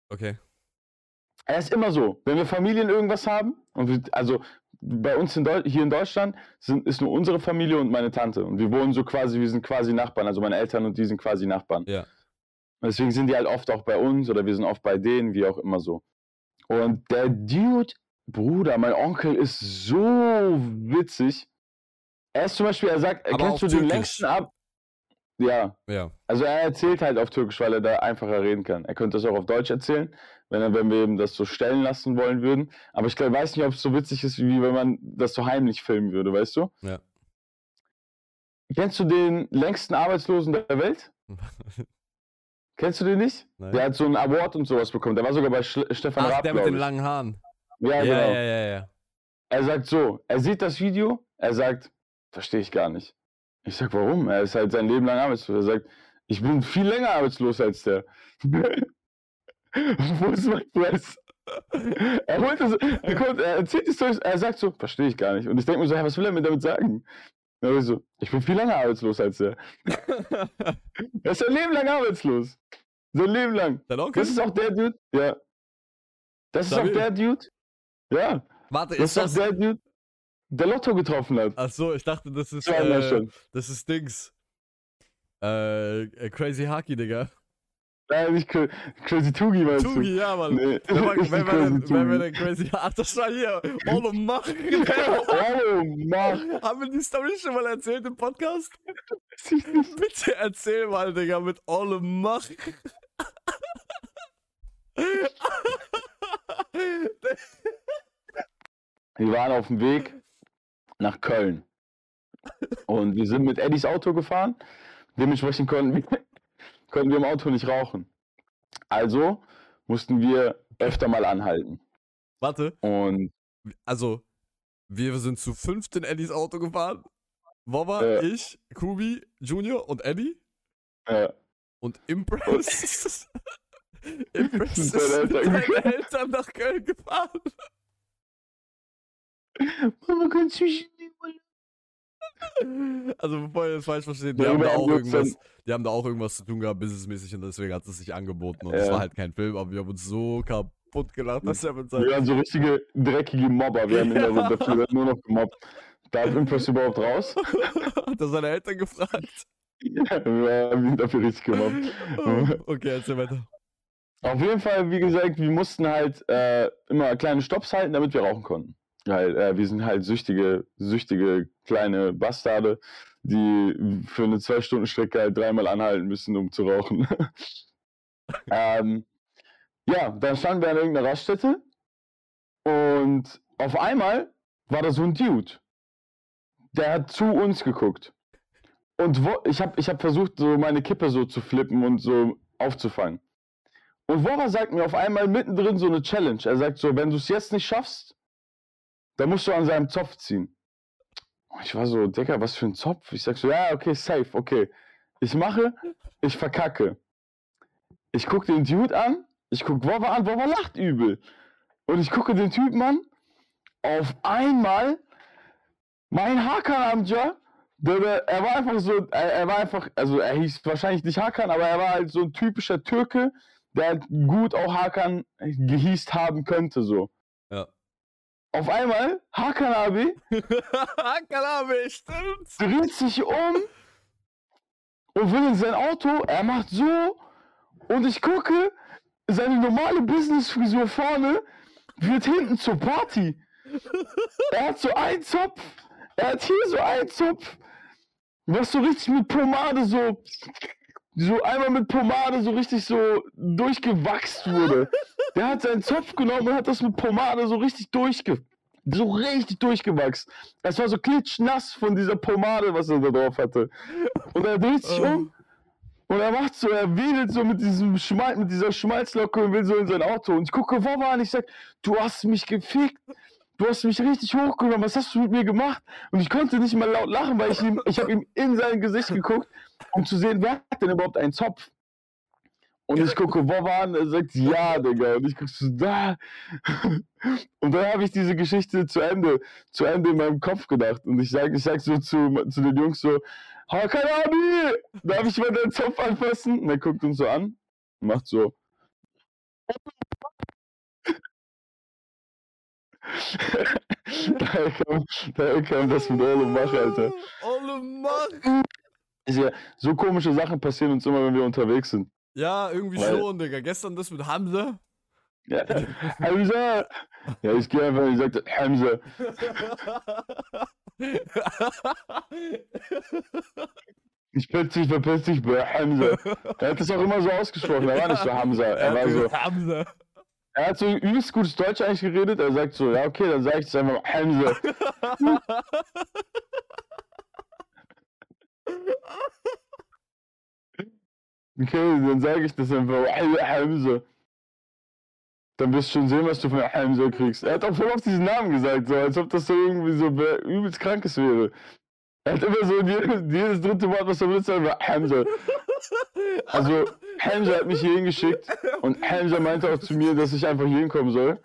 Okay. Er ist immer so. Wenn wir Familien irgendwas haben, und wir, also bei uns in hier in Deutschland sind, ist nur unsere Familie und meine Tante. Und wir wohnen so quasi, wir sind quasi Nachbarn. Also meine Eltern und die sind quasi Nachbarn. Ja. Und deswegen sind die halt oft auch bei uns oder wir sind oft bei denen, wie auch immer so. Und der Dude, Bruder, mein Onkel ist so witzig. Er ist zum Beispiel, er sagt, er kennst du den längsten Ab. ja, Ja. also er erzählt halt auf Türkisch, weil er da einfacher reden kann. Er könnte das auch auf Deutsch erzählen, wenn, er, wenn wir ihm das so stellen lassen wollen würden. Aber ich glaub, weiß nicht, ob es so witzig ist, wie wenn man das so heimlich filmen würde, weißt du? Ja. Kennst du den längsten Arbeitslosen der Welt? [LAUGHS] Kennst du den nicht? Nein. Der hat so einen Award und sowas bekommen. Der war sogar bei Sch Stefan Ach, Raab, der mit den langen Haaren. Ja, Ja, genau. ja, ja, ja. Er sagt so, er sieht das Video, er sagt, verstehe ich gar nicht. Ich sag, warum? Er ist halt sein Leben lang arbeitslos. Er sagt, ich bin viel länger arbeitslos als der. [LAUGHS] Wo ist mein Press? Er, holt das, er, kommt, er erzählt die Story, er sagt so, verstehe ich gar nicht. Und ich denke mir so, hey, was will er mir damit sagen? Und ich so, ich bin viel länger arbeitslos als der. [LAUGHS] Er ist sein Leben lang arbeitslos. Sein Leben lang. Das ist auch der Dude, ja. Das ist auch der Dude, ja. Warte, Das ist das. der Dude, der Lotto getroffen hat. Ach so, ich dachte, das ist. Äh, schon. das ist Dings. Äh, äh, Crazy Haki, Digga. Nein, nicht Cra Crazy Tugi, meinst du? Tugi, ja, Mann. Nee, [LAUGHS] Wer war, ist wer nicht war denn, Crazy Tugi. Ach, das war hier. Olo Mach. Oh, Mann. Haben wir die Story schon mal erzählt im Podcast? Bitte erzähl mal, Digga, mit Ole Mach. [LAUGHS] [LAUGHS] Wir waren auf dem Weg nach Köln. Und wir sind mit Eddies Auto gefahren. Dementsprechend konnten wir, [LAUGHS] konnten wir im Auto nicht rauchen. Also mussten wir öfter mal anhalten. Warte, Und also, wir sind zu fünft in Eddies Auto gefahren. Wobba, Ja. ich, Kubi, Junior und Eddie. äh, Und Impress. [LAUGHS] Impress ist mit seinen? Eltern nach Köln gefahren. Mama, kannst du mich Also bevor ihr das falsch versteht, die Ja, haben, da wir auch irgendwas, die haben da auch irgendwas zu tun gehabt, businessmäßig und deswegen hat es sich angeboten. Und es Ja. war halt kein Film, aber wir haben uns so kaputt gelacht, dass er mit Wir seinen. waren so richtige dreckige Mobber. Wir haben immer so dafür nur noch gemobbt. Darf Impress überhaupt raus? [LAUGHS] hat er seine Eltern gefragt. Ja, wir haben ihn dafür richtig gemobbt. Oh, okay, erzähl weiter. Auf jeden Fall, wie gesagt, wir mussten halt äh, immer kleine Stops halten, damit wir rauchen konnten. Weil äh, wir sind halt süchtige, süchtige kleine Bastarde, die für eine Zwei-Stunden-Strecke halt dreimal anhalten müssen, um zu rauchen. [LAUGHS] ähm, ja, dann standen wir an irgendeiner Raststätte und auf einmal war da so ein Dude. Der hat zu uns geguckt. Und wo, ich habe ich hab versucht, so meine Kippe so zu flippen und so aufzufangen. Und Wora sagt mir auf einmal mittendrin so eine Challenge. Er sagt so, wenn du es jetzt nicht schaffst, dann musst du an seinem Zopf ziehen. Ich war so, Digga, was für ein Zopf? Ich sag so, ja, okay, safe, okay. Ich mache, ich verkacke. Ich gucke den Dude an, ich gucke Wova an, Wova lacht übel. Und ich gucke den Typen an, auf einmal mein Hakan Amja, er war einfach so, er, er war einfach, also er hieß wahrscheinlich nicht Hakan, aber er war halt so ein typischer Türke, der halt gut auch Hakan gehießt haben könnte, so. Auf einmal, Hakan Abi [LAUGHS] Kalabe, stimmt. dreht sich um und will in sein Auto, er macht so und ich gucke, seine normale Business-Frisur vorne wird hinten zur Party. [LAUGHS] Er hat so einen Zopf, er hat hier so einen Zopf, was so richtig mit Pomade so, so einmal mit Pomade so richtig so durchgewachst wurde. [LAUGHS] Der hat seinen Zopf genommen und hat das mit Pomade so richtig durchge... So richtig durchgewachsen. Es war so klitschnass von dieser Pomade, was er da drauf hatte. Und er dreht sich um und er macht so, er wedelt so mit diesem Schmal mit dieser Schmalzlocke und will so in sein Auto. Und ich gucke Wova an, ich sag, du hast mich gefickt. Du hast mich richtig hochgenommen. Was hast du mit mir gemacht? Und ich konnte nicht mal laut lachen, weil ich ihm, ich habe ihm in sein Gesicht geguckt, um zu sehen, wer hat denn überhaupt einen Zopf? Und ich gucke Wova an, er sagt, ja, Digga. Und ich gucke so, da. Und dann habe ich diese Geschichte zu Ende, zu Ende in meinem Kopf gedacht. Und ich sage ich sag so zu, zu den Jungs so, Hakan Abi, darf ich mal deinen Zopf anfassen? Und er guckt uns so an und macht so. daher, kam, daher kam das mit Ole Mach, Alter. Ole Mach. So komische Sachen passieren uns immer, wenn wir unterwegs sind. Ja, irgendwie Weil- schon, Digga. Gestern das mit Hamza. Ja. [LAUGHS] Hamza! Ja, ich gehe einfach ich sage, Hamza. Ich verpiss dich, verpiss dich, Hamza. Er hat das auch immer so ausgesprochen, er war nicht so Hamza. Er war so, Hamza. er hat so übelst gutes Deutsch eigentlich geredet, er sagt so, ja okay, dann sag ich das einfach Hamza. [LAUGHS] Okay, dann sage ich das einfach, Hamza. Dann wirst du schon sehen, was du von Hamza kriegst. Er hat auch voll auf diesen Namen gesagt, so als ob das so irgendwie so be- übelst krankes wäre. Er hat immer so jedes, dritte Wort, was er benutzt hat, war Hamza. Also, Hamza hat mich hier hingeschickt und Hamza meinte auch zu mir, dass ich einfach hier hinkommen soll.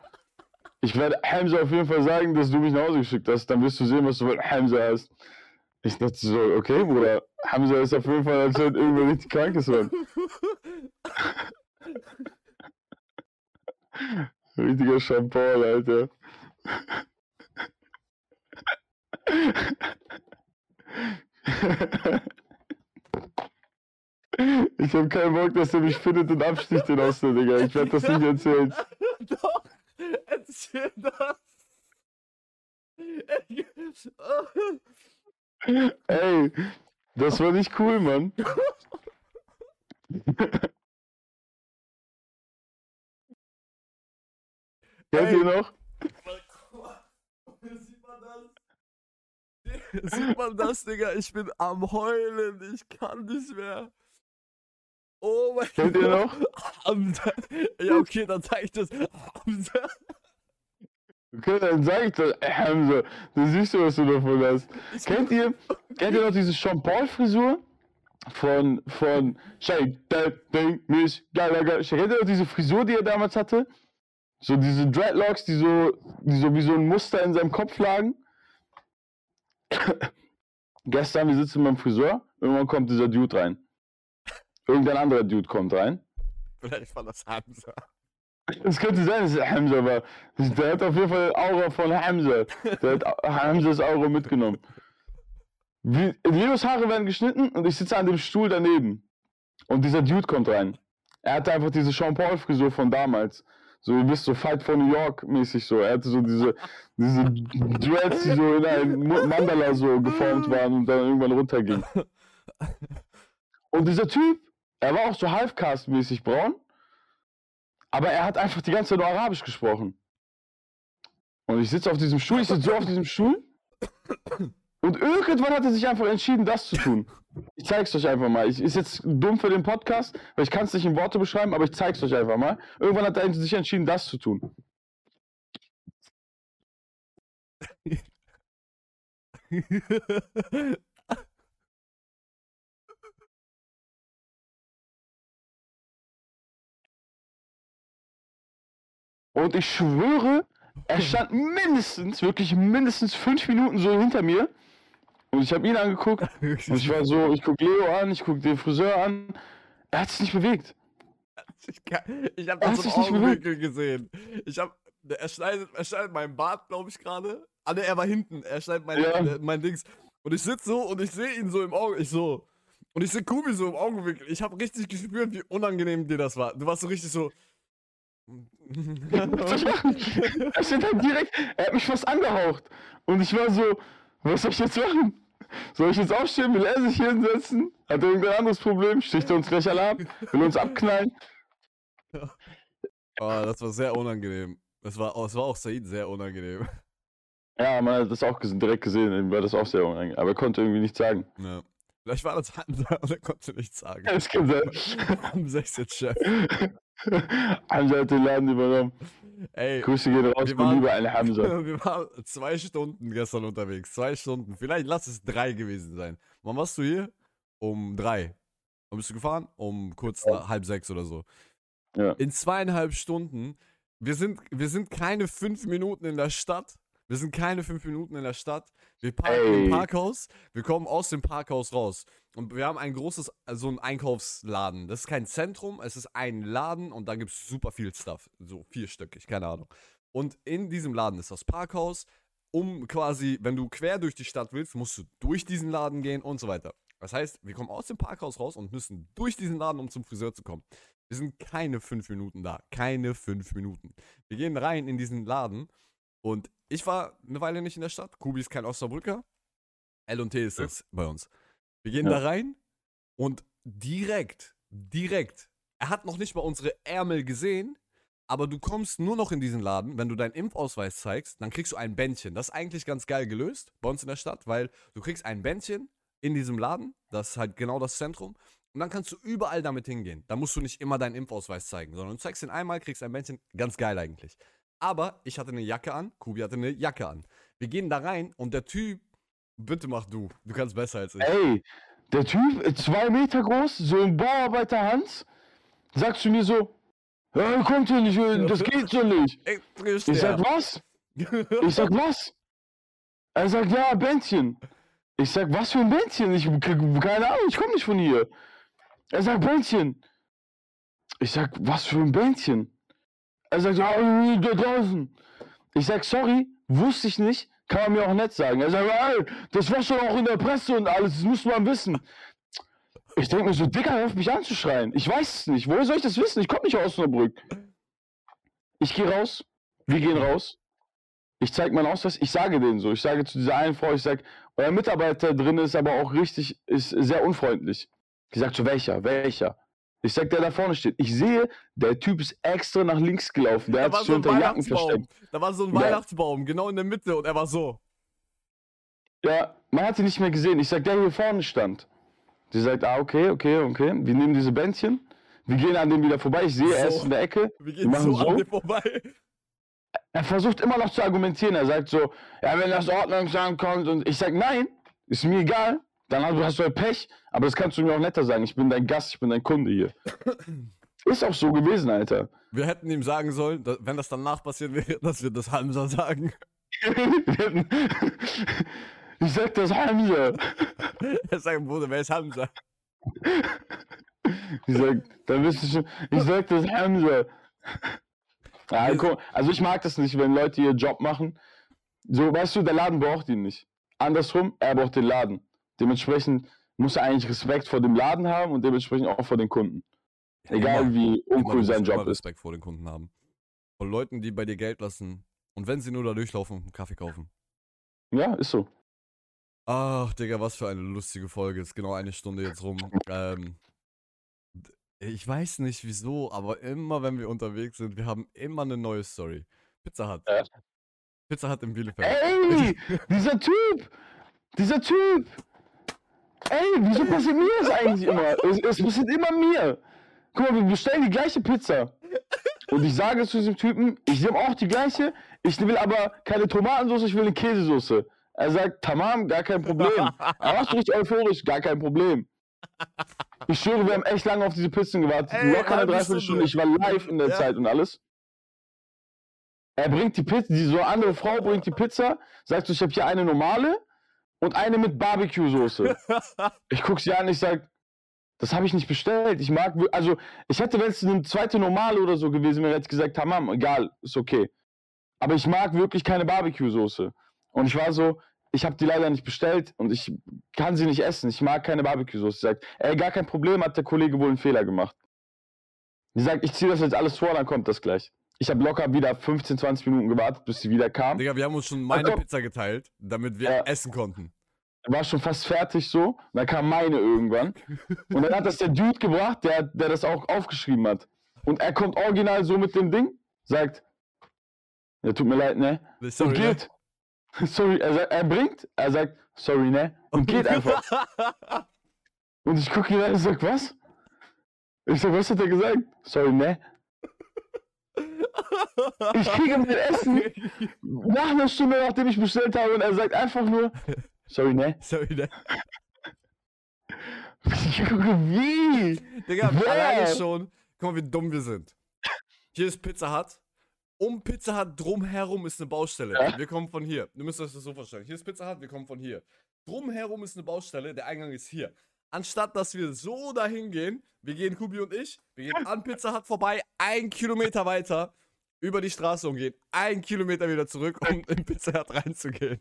Ich werde Hamza auf jeden Fall sagen, dass du mich nach Hause geschickt hast. Dann wirst du sehen, was du von Hamza hast. Ich dachte so, okay, Bruder, Hamza ist auf jeden Fall anscheinend irgendwo richtig krankes Mann. Richtiger Champagne, Alter. Ich hab keinen Bock, dass er mich findet und absticht den der Digga. Ich werde das nicht erzählen. [LAUGHS] Doch, erzähl das. [LAUGHS] Ey, das war nicht cool, Mann. [LAUGHS] Kennt ihr noch? Sieht man das? Sieht man das, Digga? Ich bin am Heulen. Ich kann nicht mehr. Oh mein Kennt ihr Gott. noch? Hamza. Ja, okay, dann zeig ich das. Okay, dann sag ich das. [LAUGHS] Ey, Hamza, du siehst du, was du davon hast. Kennt ihr, kennt ihr noch diese Sean Paul Frisur? Von, von Shake that thing, Miss Gallagher. Kennt ihr noch diese Frisur, die er damals hatte? So diese Dreadlocks, die so, die so wie so ein Muster in seinem Kopf lagen. [COUGHS] Gestern, wir sitzen beim Friseur, irgendwann kommt dieser Dude rein. Irgendein anderer Dude kommt rein. Vielleicht war das Hamza. Es könnte sein, dass es Hamza war. Der hat auf jeden Fall Aura von Hamza. Der hat Hamzas Aura mitgenommen. Wie, Leos Haare werden geschnitten und ich sitze an dem Stuhl daneben. Und dieser Dude kommt rein. Er hatte einfach diese Sean Paul Frisur von damals. So, ihr wisst, so Fight for New York mäßig so. Er hatte so diese, diese Dreads, die so in ein Mu- Mandala so geformt waren und dann irgendwann runtergingen. Und dieser Typ, er war auch so Halfcast-mäßig braun. Aber er hat einfach die ganze Zeit nur Arabisch gesprochen. Und ich sitze auf diesem Stuhl, ich sitze so auf diesem Stuhl. Und irgendwann hat er sich einfach entschieden, das zu tun. Ich zeig's euch einfach mal. Ich, ist jetzt dumm für den Podcast, weil ich kann es nicht in Worte beschreiben, aber ich zeig's euch einfach mal. Irgendwann hat er sich entschieden, das zu tun. [LAUGHS] Und ich schwöre, er stand mindestens, wirklich mindestens fünf Minuten so hinter mir. Und ich habe ihn angeguckt. [LAUGHS] Und ich war so, ich guck Leo an, ich guck den Friseur an. Er hat sich nicht bewegt. Ich, kann- ich habe Er das hat im sich nicht Augenwinkel gesehen. Ich habe, er schneidet, er schneidet meinen Bart, glaube ich, gerade. Ah, ne, er war hinten. Er schneidet mein, Ja. äh, mein Dings. Und ich sitze so und ich sehe ihn so im Auge. Ich so. Und ich sehe Kubi so im Augenwinkel. Ich habe richtig gespürt, wie unangenehm dir das war. Du warst so richtig so. Er steht halt direkt, er hat mich fast angehaucht. Und ich war so, was soll ich jetzt machen? Soll ich jetzt aufstehen? Will er sich hier hinsetzen? Hat er irgendein anderes Problem? Sticht er uns gleich alle ab? Will uns abknallen? oh, das war sehr unangenehm. Das war, das war auch Said sehr unangenehm. Ja, man hat das auch direkt gesehen, ihm war das auch sehr unangenehm. Aber er konnte irgendwie nichts sagen. Ja. Vielleicht war das Hamza und er konnte nichts sagen. Das kann sein. [LAUGHS] Ist jetzt Chef. Hamza hat den Laden übernommen. Ey, Grüße gehen raus Wir waren- lieber Al Hamza. [LAUGHS] Wir waren zwei Stunden gestern unterwegs. Zwei Stunden. Vielleicht lass es drei gewesen sein. Wann warst du hier? Um drei. Wann bist du gefahren? Um kurz nach halb sechs oder so. Ja. In zweieinhalb Stunden. Wir sind, wir sind keine fünf Minuten in der Stadt. Wir sind keine fünf Minuten in der Stadt. Wir parken Ey. im Parkhaus. Wir kommen aus dem Parkhaus raus. Und wir haben ein großes, so ein Einkaufsladen. Das ist kein Zentrum, es ist ein Laden und da gibt es super viel Stuff. So vierstöckig, keine Ahnung. Und in diesem Laden ist das Parkhaus. Um quasi, wenn du quer durch die Stadt willst, musst du durch diesen Laden gehen und so weiter. Das heißt, wir kommen aus dem Parkhaus raus und müssen durch diesen Laden, um zum Friseur zu kommen. Wir sind keine fünf Minuten da. Keine fünf Minuten. Wir gehen rein in diesen Laden und ich war eine Weile nicht in der Stadt. Kubi ist kein Osnabrücker. L&T ist Ja. das bei uns. Wir gehen Ja. da rein Und direkt, direkt, er hat noch nicht mal unsere Ärmel gesehen, aber du kommst nur noch in diesen Laden, wenn du deinen Impfausweis zeigst, dann kriegst du ein Bändchen. Das ist eigentlich ganz geil gelöst bei uns in der Stadt, weil du kriegst ein Bändchen in diesem Laden, das ist halt genau das Zentrum, und dann kannst du überall damit hingehen. Da musst du nicht immer deinen Impfausweis zeigen, sondern du zeigst ihn einmal, kriegst ein Bändchen, ganz geil eigentlich. Aber ich hatte eine Jacke an, Kubi hatte eine Jacke an. Wir gehen da rein und der Typ, bitte mach du, du kannst besser als ich. Ey, der Typ, äh, zwei Meter groß, so ein Bauarbeiter Hans, sagst du mir so, ja, kommt hier nicht, äh, das geht so nicht. [LAUGHS] Ey, Ich sag, was? [LAUGHS] Ich sag, was? Er sagt, ja, Bändchen. Ich sag, was für ein Bändchen? Ich krieg- keine Ahnung, ich komme nicht von hier. Er sagt, Bändchen. Ich sag, was für ein Bändchen? Er sagt, ja, äh, da draußen. Ich sag, sorry, wusste ich nicht, kann man mir auch nett sagen. Er sagt, ey, das war schon auch in der Presse und alles, das muss man wissen. Ich denke mir so, Dicker, hör auf mich anzuschreien. Ich weiß es nicht. Woher soll ich das wissen? Ich komme nicht aus Osnabrück. Ich gehe raus. Wir gehen raus. Ich zeige meinen Ausweis. Ich sage denen so. Ich sage zu dieser einen Frau, ich sage, euer Mitarbeiter drin ist aber auch richtig, ist sehr unfreundlich. Ich sage, zu welcher? Welcher? Ich sag, der da vorne steht. Ich sehe, der Typ ist extra nach links gelaufen. Der Da hat sich so unter Jacken versteckt. Weihnachtsbaum. Da war so ein Ja. Weihnachtsbaum, genau in der Mitte und er war so. Ja, man hat ihn nicht mehr gesehen. Ich sag, der hier vorne stand. Sie sagt, ah, okay, okay, okay. Wir nehmen diese Bändchen. Wir gehen an dem wieder vorbei. Ich sehe, er So. ist in der Ecke. Wir Wir gehen machen so, an so. dir vorbei. Er versucht immer noch zu argumentieren. Er sagt so, ja, wenn das Ordnungsamt kommt und ich sag, nein, ist mir egal. Dann hast du- du halt Pech. Aber das kannst du mir auch netter sagen. Ich bin dein Gast, ich bin dein Kunde hier. [COUGHS] Ist auch so gewesen, Alter. Wir hätten ihm sagen sollen, dass, wenn das danach passiert wäre, [LAUGHS] dass wir das Hamza sagen. [LAUGHS] Ich sag das Hamza. [LAUGHS] Er sagt, Bruder, wer ist Hamza? Ich sag, dann bist du schon. Ich sag das Hamza. Ja, guck, also ich mag das nicht, wenn Leute ihren Job machen. So, weißt du, der Laden braucht ihn nicht. Andersrum, er braucht den Laden. Dementsprechend muss er eigentlich Respekt vor dem Laden haben und dementsprechend auch vor den Kunden. Egal Immer. wie uncool sein Job ist. Respekt vor den Kunden haben. Von Leuten, die bei dir Geld lassen. Und wenn sie nur da durchlaufen und einen Kaffee kaufen. Ja, ist so. Ach, Digga, was für eine lustige Folge. Ist genau eine Stunde jetzt rum. Ähm, ich weiß nicht wieso, aber immer wenn wir unterwegs sind, wir haben immer eine neue Story. Pizza Hut. Ja. Pizza Hut in Bielefeld. Ey, [LAUGHS] dieser Typ! Dieser Typ! Ey, wieso passiert mir das eigentlich immer? Es, es passiert immer mir. Guck mal, wir bestellen die gleiche Pizza. Und ich sage zu diesem Typen, ich nehme auch die gleiche, ich will aber keine Tomatensauce, ich will eine Käsesoße. Er sagt, tamam, gar kein Problem. Er macht richtig euphorisch, gar kein Problem. Ich schwöre, wir haben echt lange auf diese Pizzen gewartet. Ey, Locker eine Dreiviertelstunde. Stunde. Ich war live in der Ja. Zeit und alles. Er bringt die Pizza, die so andere Frau bringt die Pizza, sagt so, ich habe hier eine normale und eine mit Barbecue-Soße. [LAUGHS] Ich guck sie an, ich sag, das habe ich nicht bestellt. Ich mag, also ich hätte, wenn es eine zweite normale oder so gewesen wäre, hätte ich gesagt, tamam, egal, ist okay. Aber ich mag wirklich keine Barbecue-Soße. Und ich war so, ich habe die leider nicht bestellt und ich kann sie nicht essen. Ich mag keine Barbecue-Soße. Sagt, ey, gar kein Problem, hat der Kollege wohl einen Fehler gemacht. Die sagt, ich ziehe das jetzt alles vor, dann kommt das gleich. Ich habe locker wieder 15, 20 Minuten gewartet, bis sie wieder kam. Digga, wir haben uns schon meine komm. Pizza geteilt, damit wir Ja. essen konnten. war schon fast fertig so. Und dann kam meine irgendwann. Und dann hat das der Dude gebracht, der, der das auch aufgeschrieben hat. Und er kommt original so mit dem Ding, sagt, ja, tut mir leid, ne? Sorry, und ne? geht. [LAUGHS] Sorry, er, sagt, er bringt, er sagt, sorry, ne? Und geht einfach. [LAUGHS] Und ich gucke ihn an und sag, was? Ich sag, was hat er gesagt? Sorry, ne? Ich kriege mein Essen nach einer Stunde, nachdem ich bestellt habe, und er sagt einfach nur, sorry, ne? [LAUGHS] Sorry, ne? Ich gucke, wie? Digga, Wer? alleine schon. Guck mal, wie dumm wir sind. Hier ist Pizza Hut. Um Pizza Hut drumherum ist eine Baustelle. Ja. Wir kommen von hier. Du müsst euch das so vorstellen. Hier ist Pizza Hut, wir kommen von hier. Drumherum ist eine Baustelle, der Eingang ist hier. Anstatt dass wir so dahin gehen, wir gehen, Kubi und ich, wir gehen an Pizza Hut vorbei, ein Kilometer weiter, über die Straße und gehen ein Kilometer wieder zurück, um in Pizza Hut reinzugehen.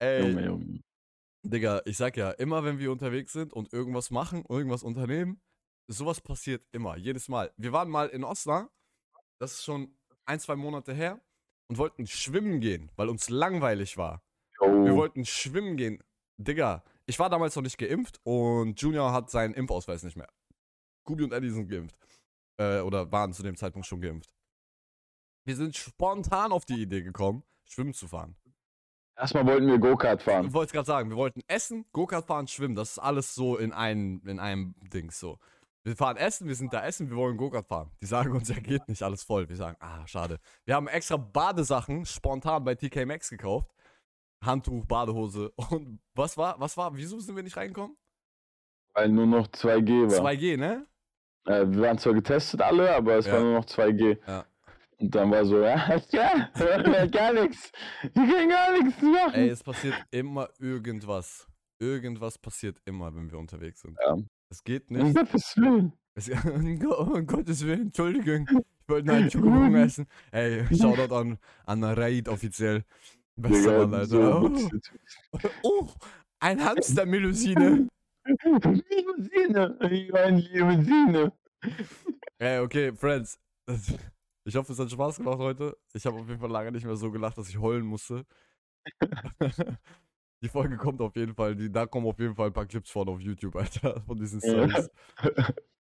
Ey, Junge, Junge. Digga, ich sag ja, immer wenn wir unterwegs sind und irgendwas machen, irgendwas unternehmen, sowas passiert immer, jedes Mal. Wir waren mal in Osnabrück, das ist schon ein, zwei Monate her, und wollten schwimmen gehen, weil uns langweilig war. Wir Oh. wollten schwimmen gehen. Digga, ich war damals noch nicht geimpft und Junior hat seinen Impfausweis nicht mehr. Kubi und Eddie sind geimpft. Äh, oder waren zu dem Zeitpunkt schon geimpft. Wir sind spontan auf die Idee gekommen, schwimmen zu fahren. Erstmal wollten wir Go-Kart fahren. Ich wollte gerade sagen, wir wollten essen, Go-Kart fahren, schwimmen. Das ist alles so in, ein, in einem Ding so. Wir fahren essen, wir sind da essen, wir wollen Go-Kart fahren. Die sagen uns, ja geht nicht, alles voll. Wir sagen, ah, schade. Wir haben extra Badesachen spontan bei TK Maxx gekauft. Handtuch, Badehose und was war, was war, wieso sind wir nicht reingekommen? Weil nur noch 2G war. 2G, ne? Äh, wir waren zwar getestet alle, aber es Ja. war nur noch 2G. Ja. Und dann war so, [LAUGHS] ja, ja, [LAUGHS] gar nichts. Wir können gar nichts machen. Ey, es passiert immer irgendwas. Irgendwas passiert immer, wenn wir unterwegs sind. Ja. Es geht um nicht. Gottes Willen. Es, [LAUGHS] um Gottes Willen, Entschuldigung. Ich wollte nur einen Schokokuchen essen. Ey, Shoutout an, an Raid offiziell. Bester Digga, Mann, so Alter. gut. Oh, ein Hamster-Melusine. Limousine. Ich war in Limousine. Ey, okay, Friends. [LAUGHS] Ich hoffe, es hat Spaß gemacht heute. Ich habe auf jeden Fall lange nicht mehr so gelacht, dass ich heulen musste. [LAUGHS] Die Folge kommt auf jeden Fall. Die, da kommen auf jeden Fall ein paar Clips von auf YouTube, Alter, von diesen Ja. Stories.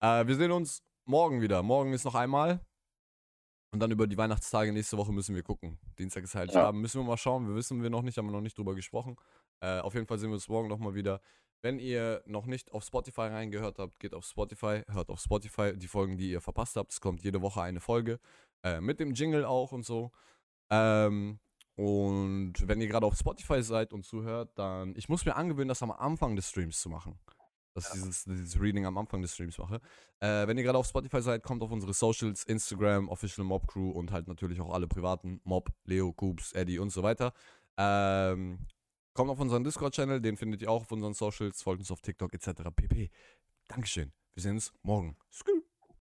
Äh, wir sehen uns morgen wieder. Morgen ist noch einmal. Und dann über die Weihnachtstage nächste Woche müssen wir gucken. Dienstag ist halt Ja. Müssen wir mal schauen. Wir wissen wir noch nicht, haben wir noch nicht drüber gesprochen. Äh, auf jeden Fall sehen wir uns morgen nochmal wieder. Wenn ihr noch nicht auf Spotify reingehört habt, geht auf Spotify, hört auf Spotify die Folgen, die ihr verpasst habt. Es kommt jede Woche eine Folge. Äh, mit dem Jingle auch und so. Ähm, und wenn ihr gerade auf Spotify seid und zuhört, dann. Ich muss mir angewöhnen, das am Anfang des Streams zu machen. Dass ich dieses, dieses Reading am Anfang des Streams mache. Äh, wenn ihr gerade auf Spotify seid, kommt auf unsere Socials, Instagram, Official Mob Crew und halt natürlich auch alle privaten Mob, Leo, Coops, Eddie und so weiter. Ähm, kommt auf unseren Discord-Channel, den findet ihr auch auf unseren Socials, folgt uns auf TikTok etc. pp. Dankeschön. Wir sehen uns morgen. Skü.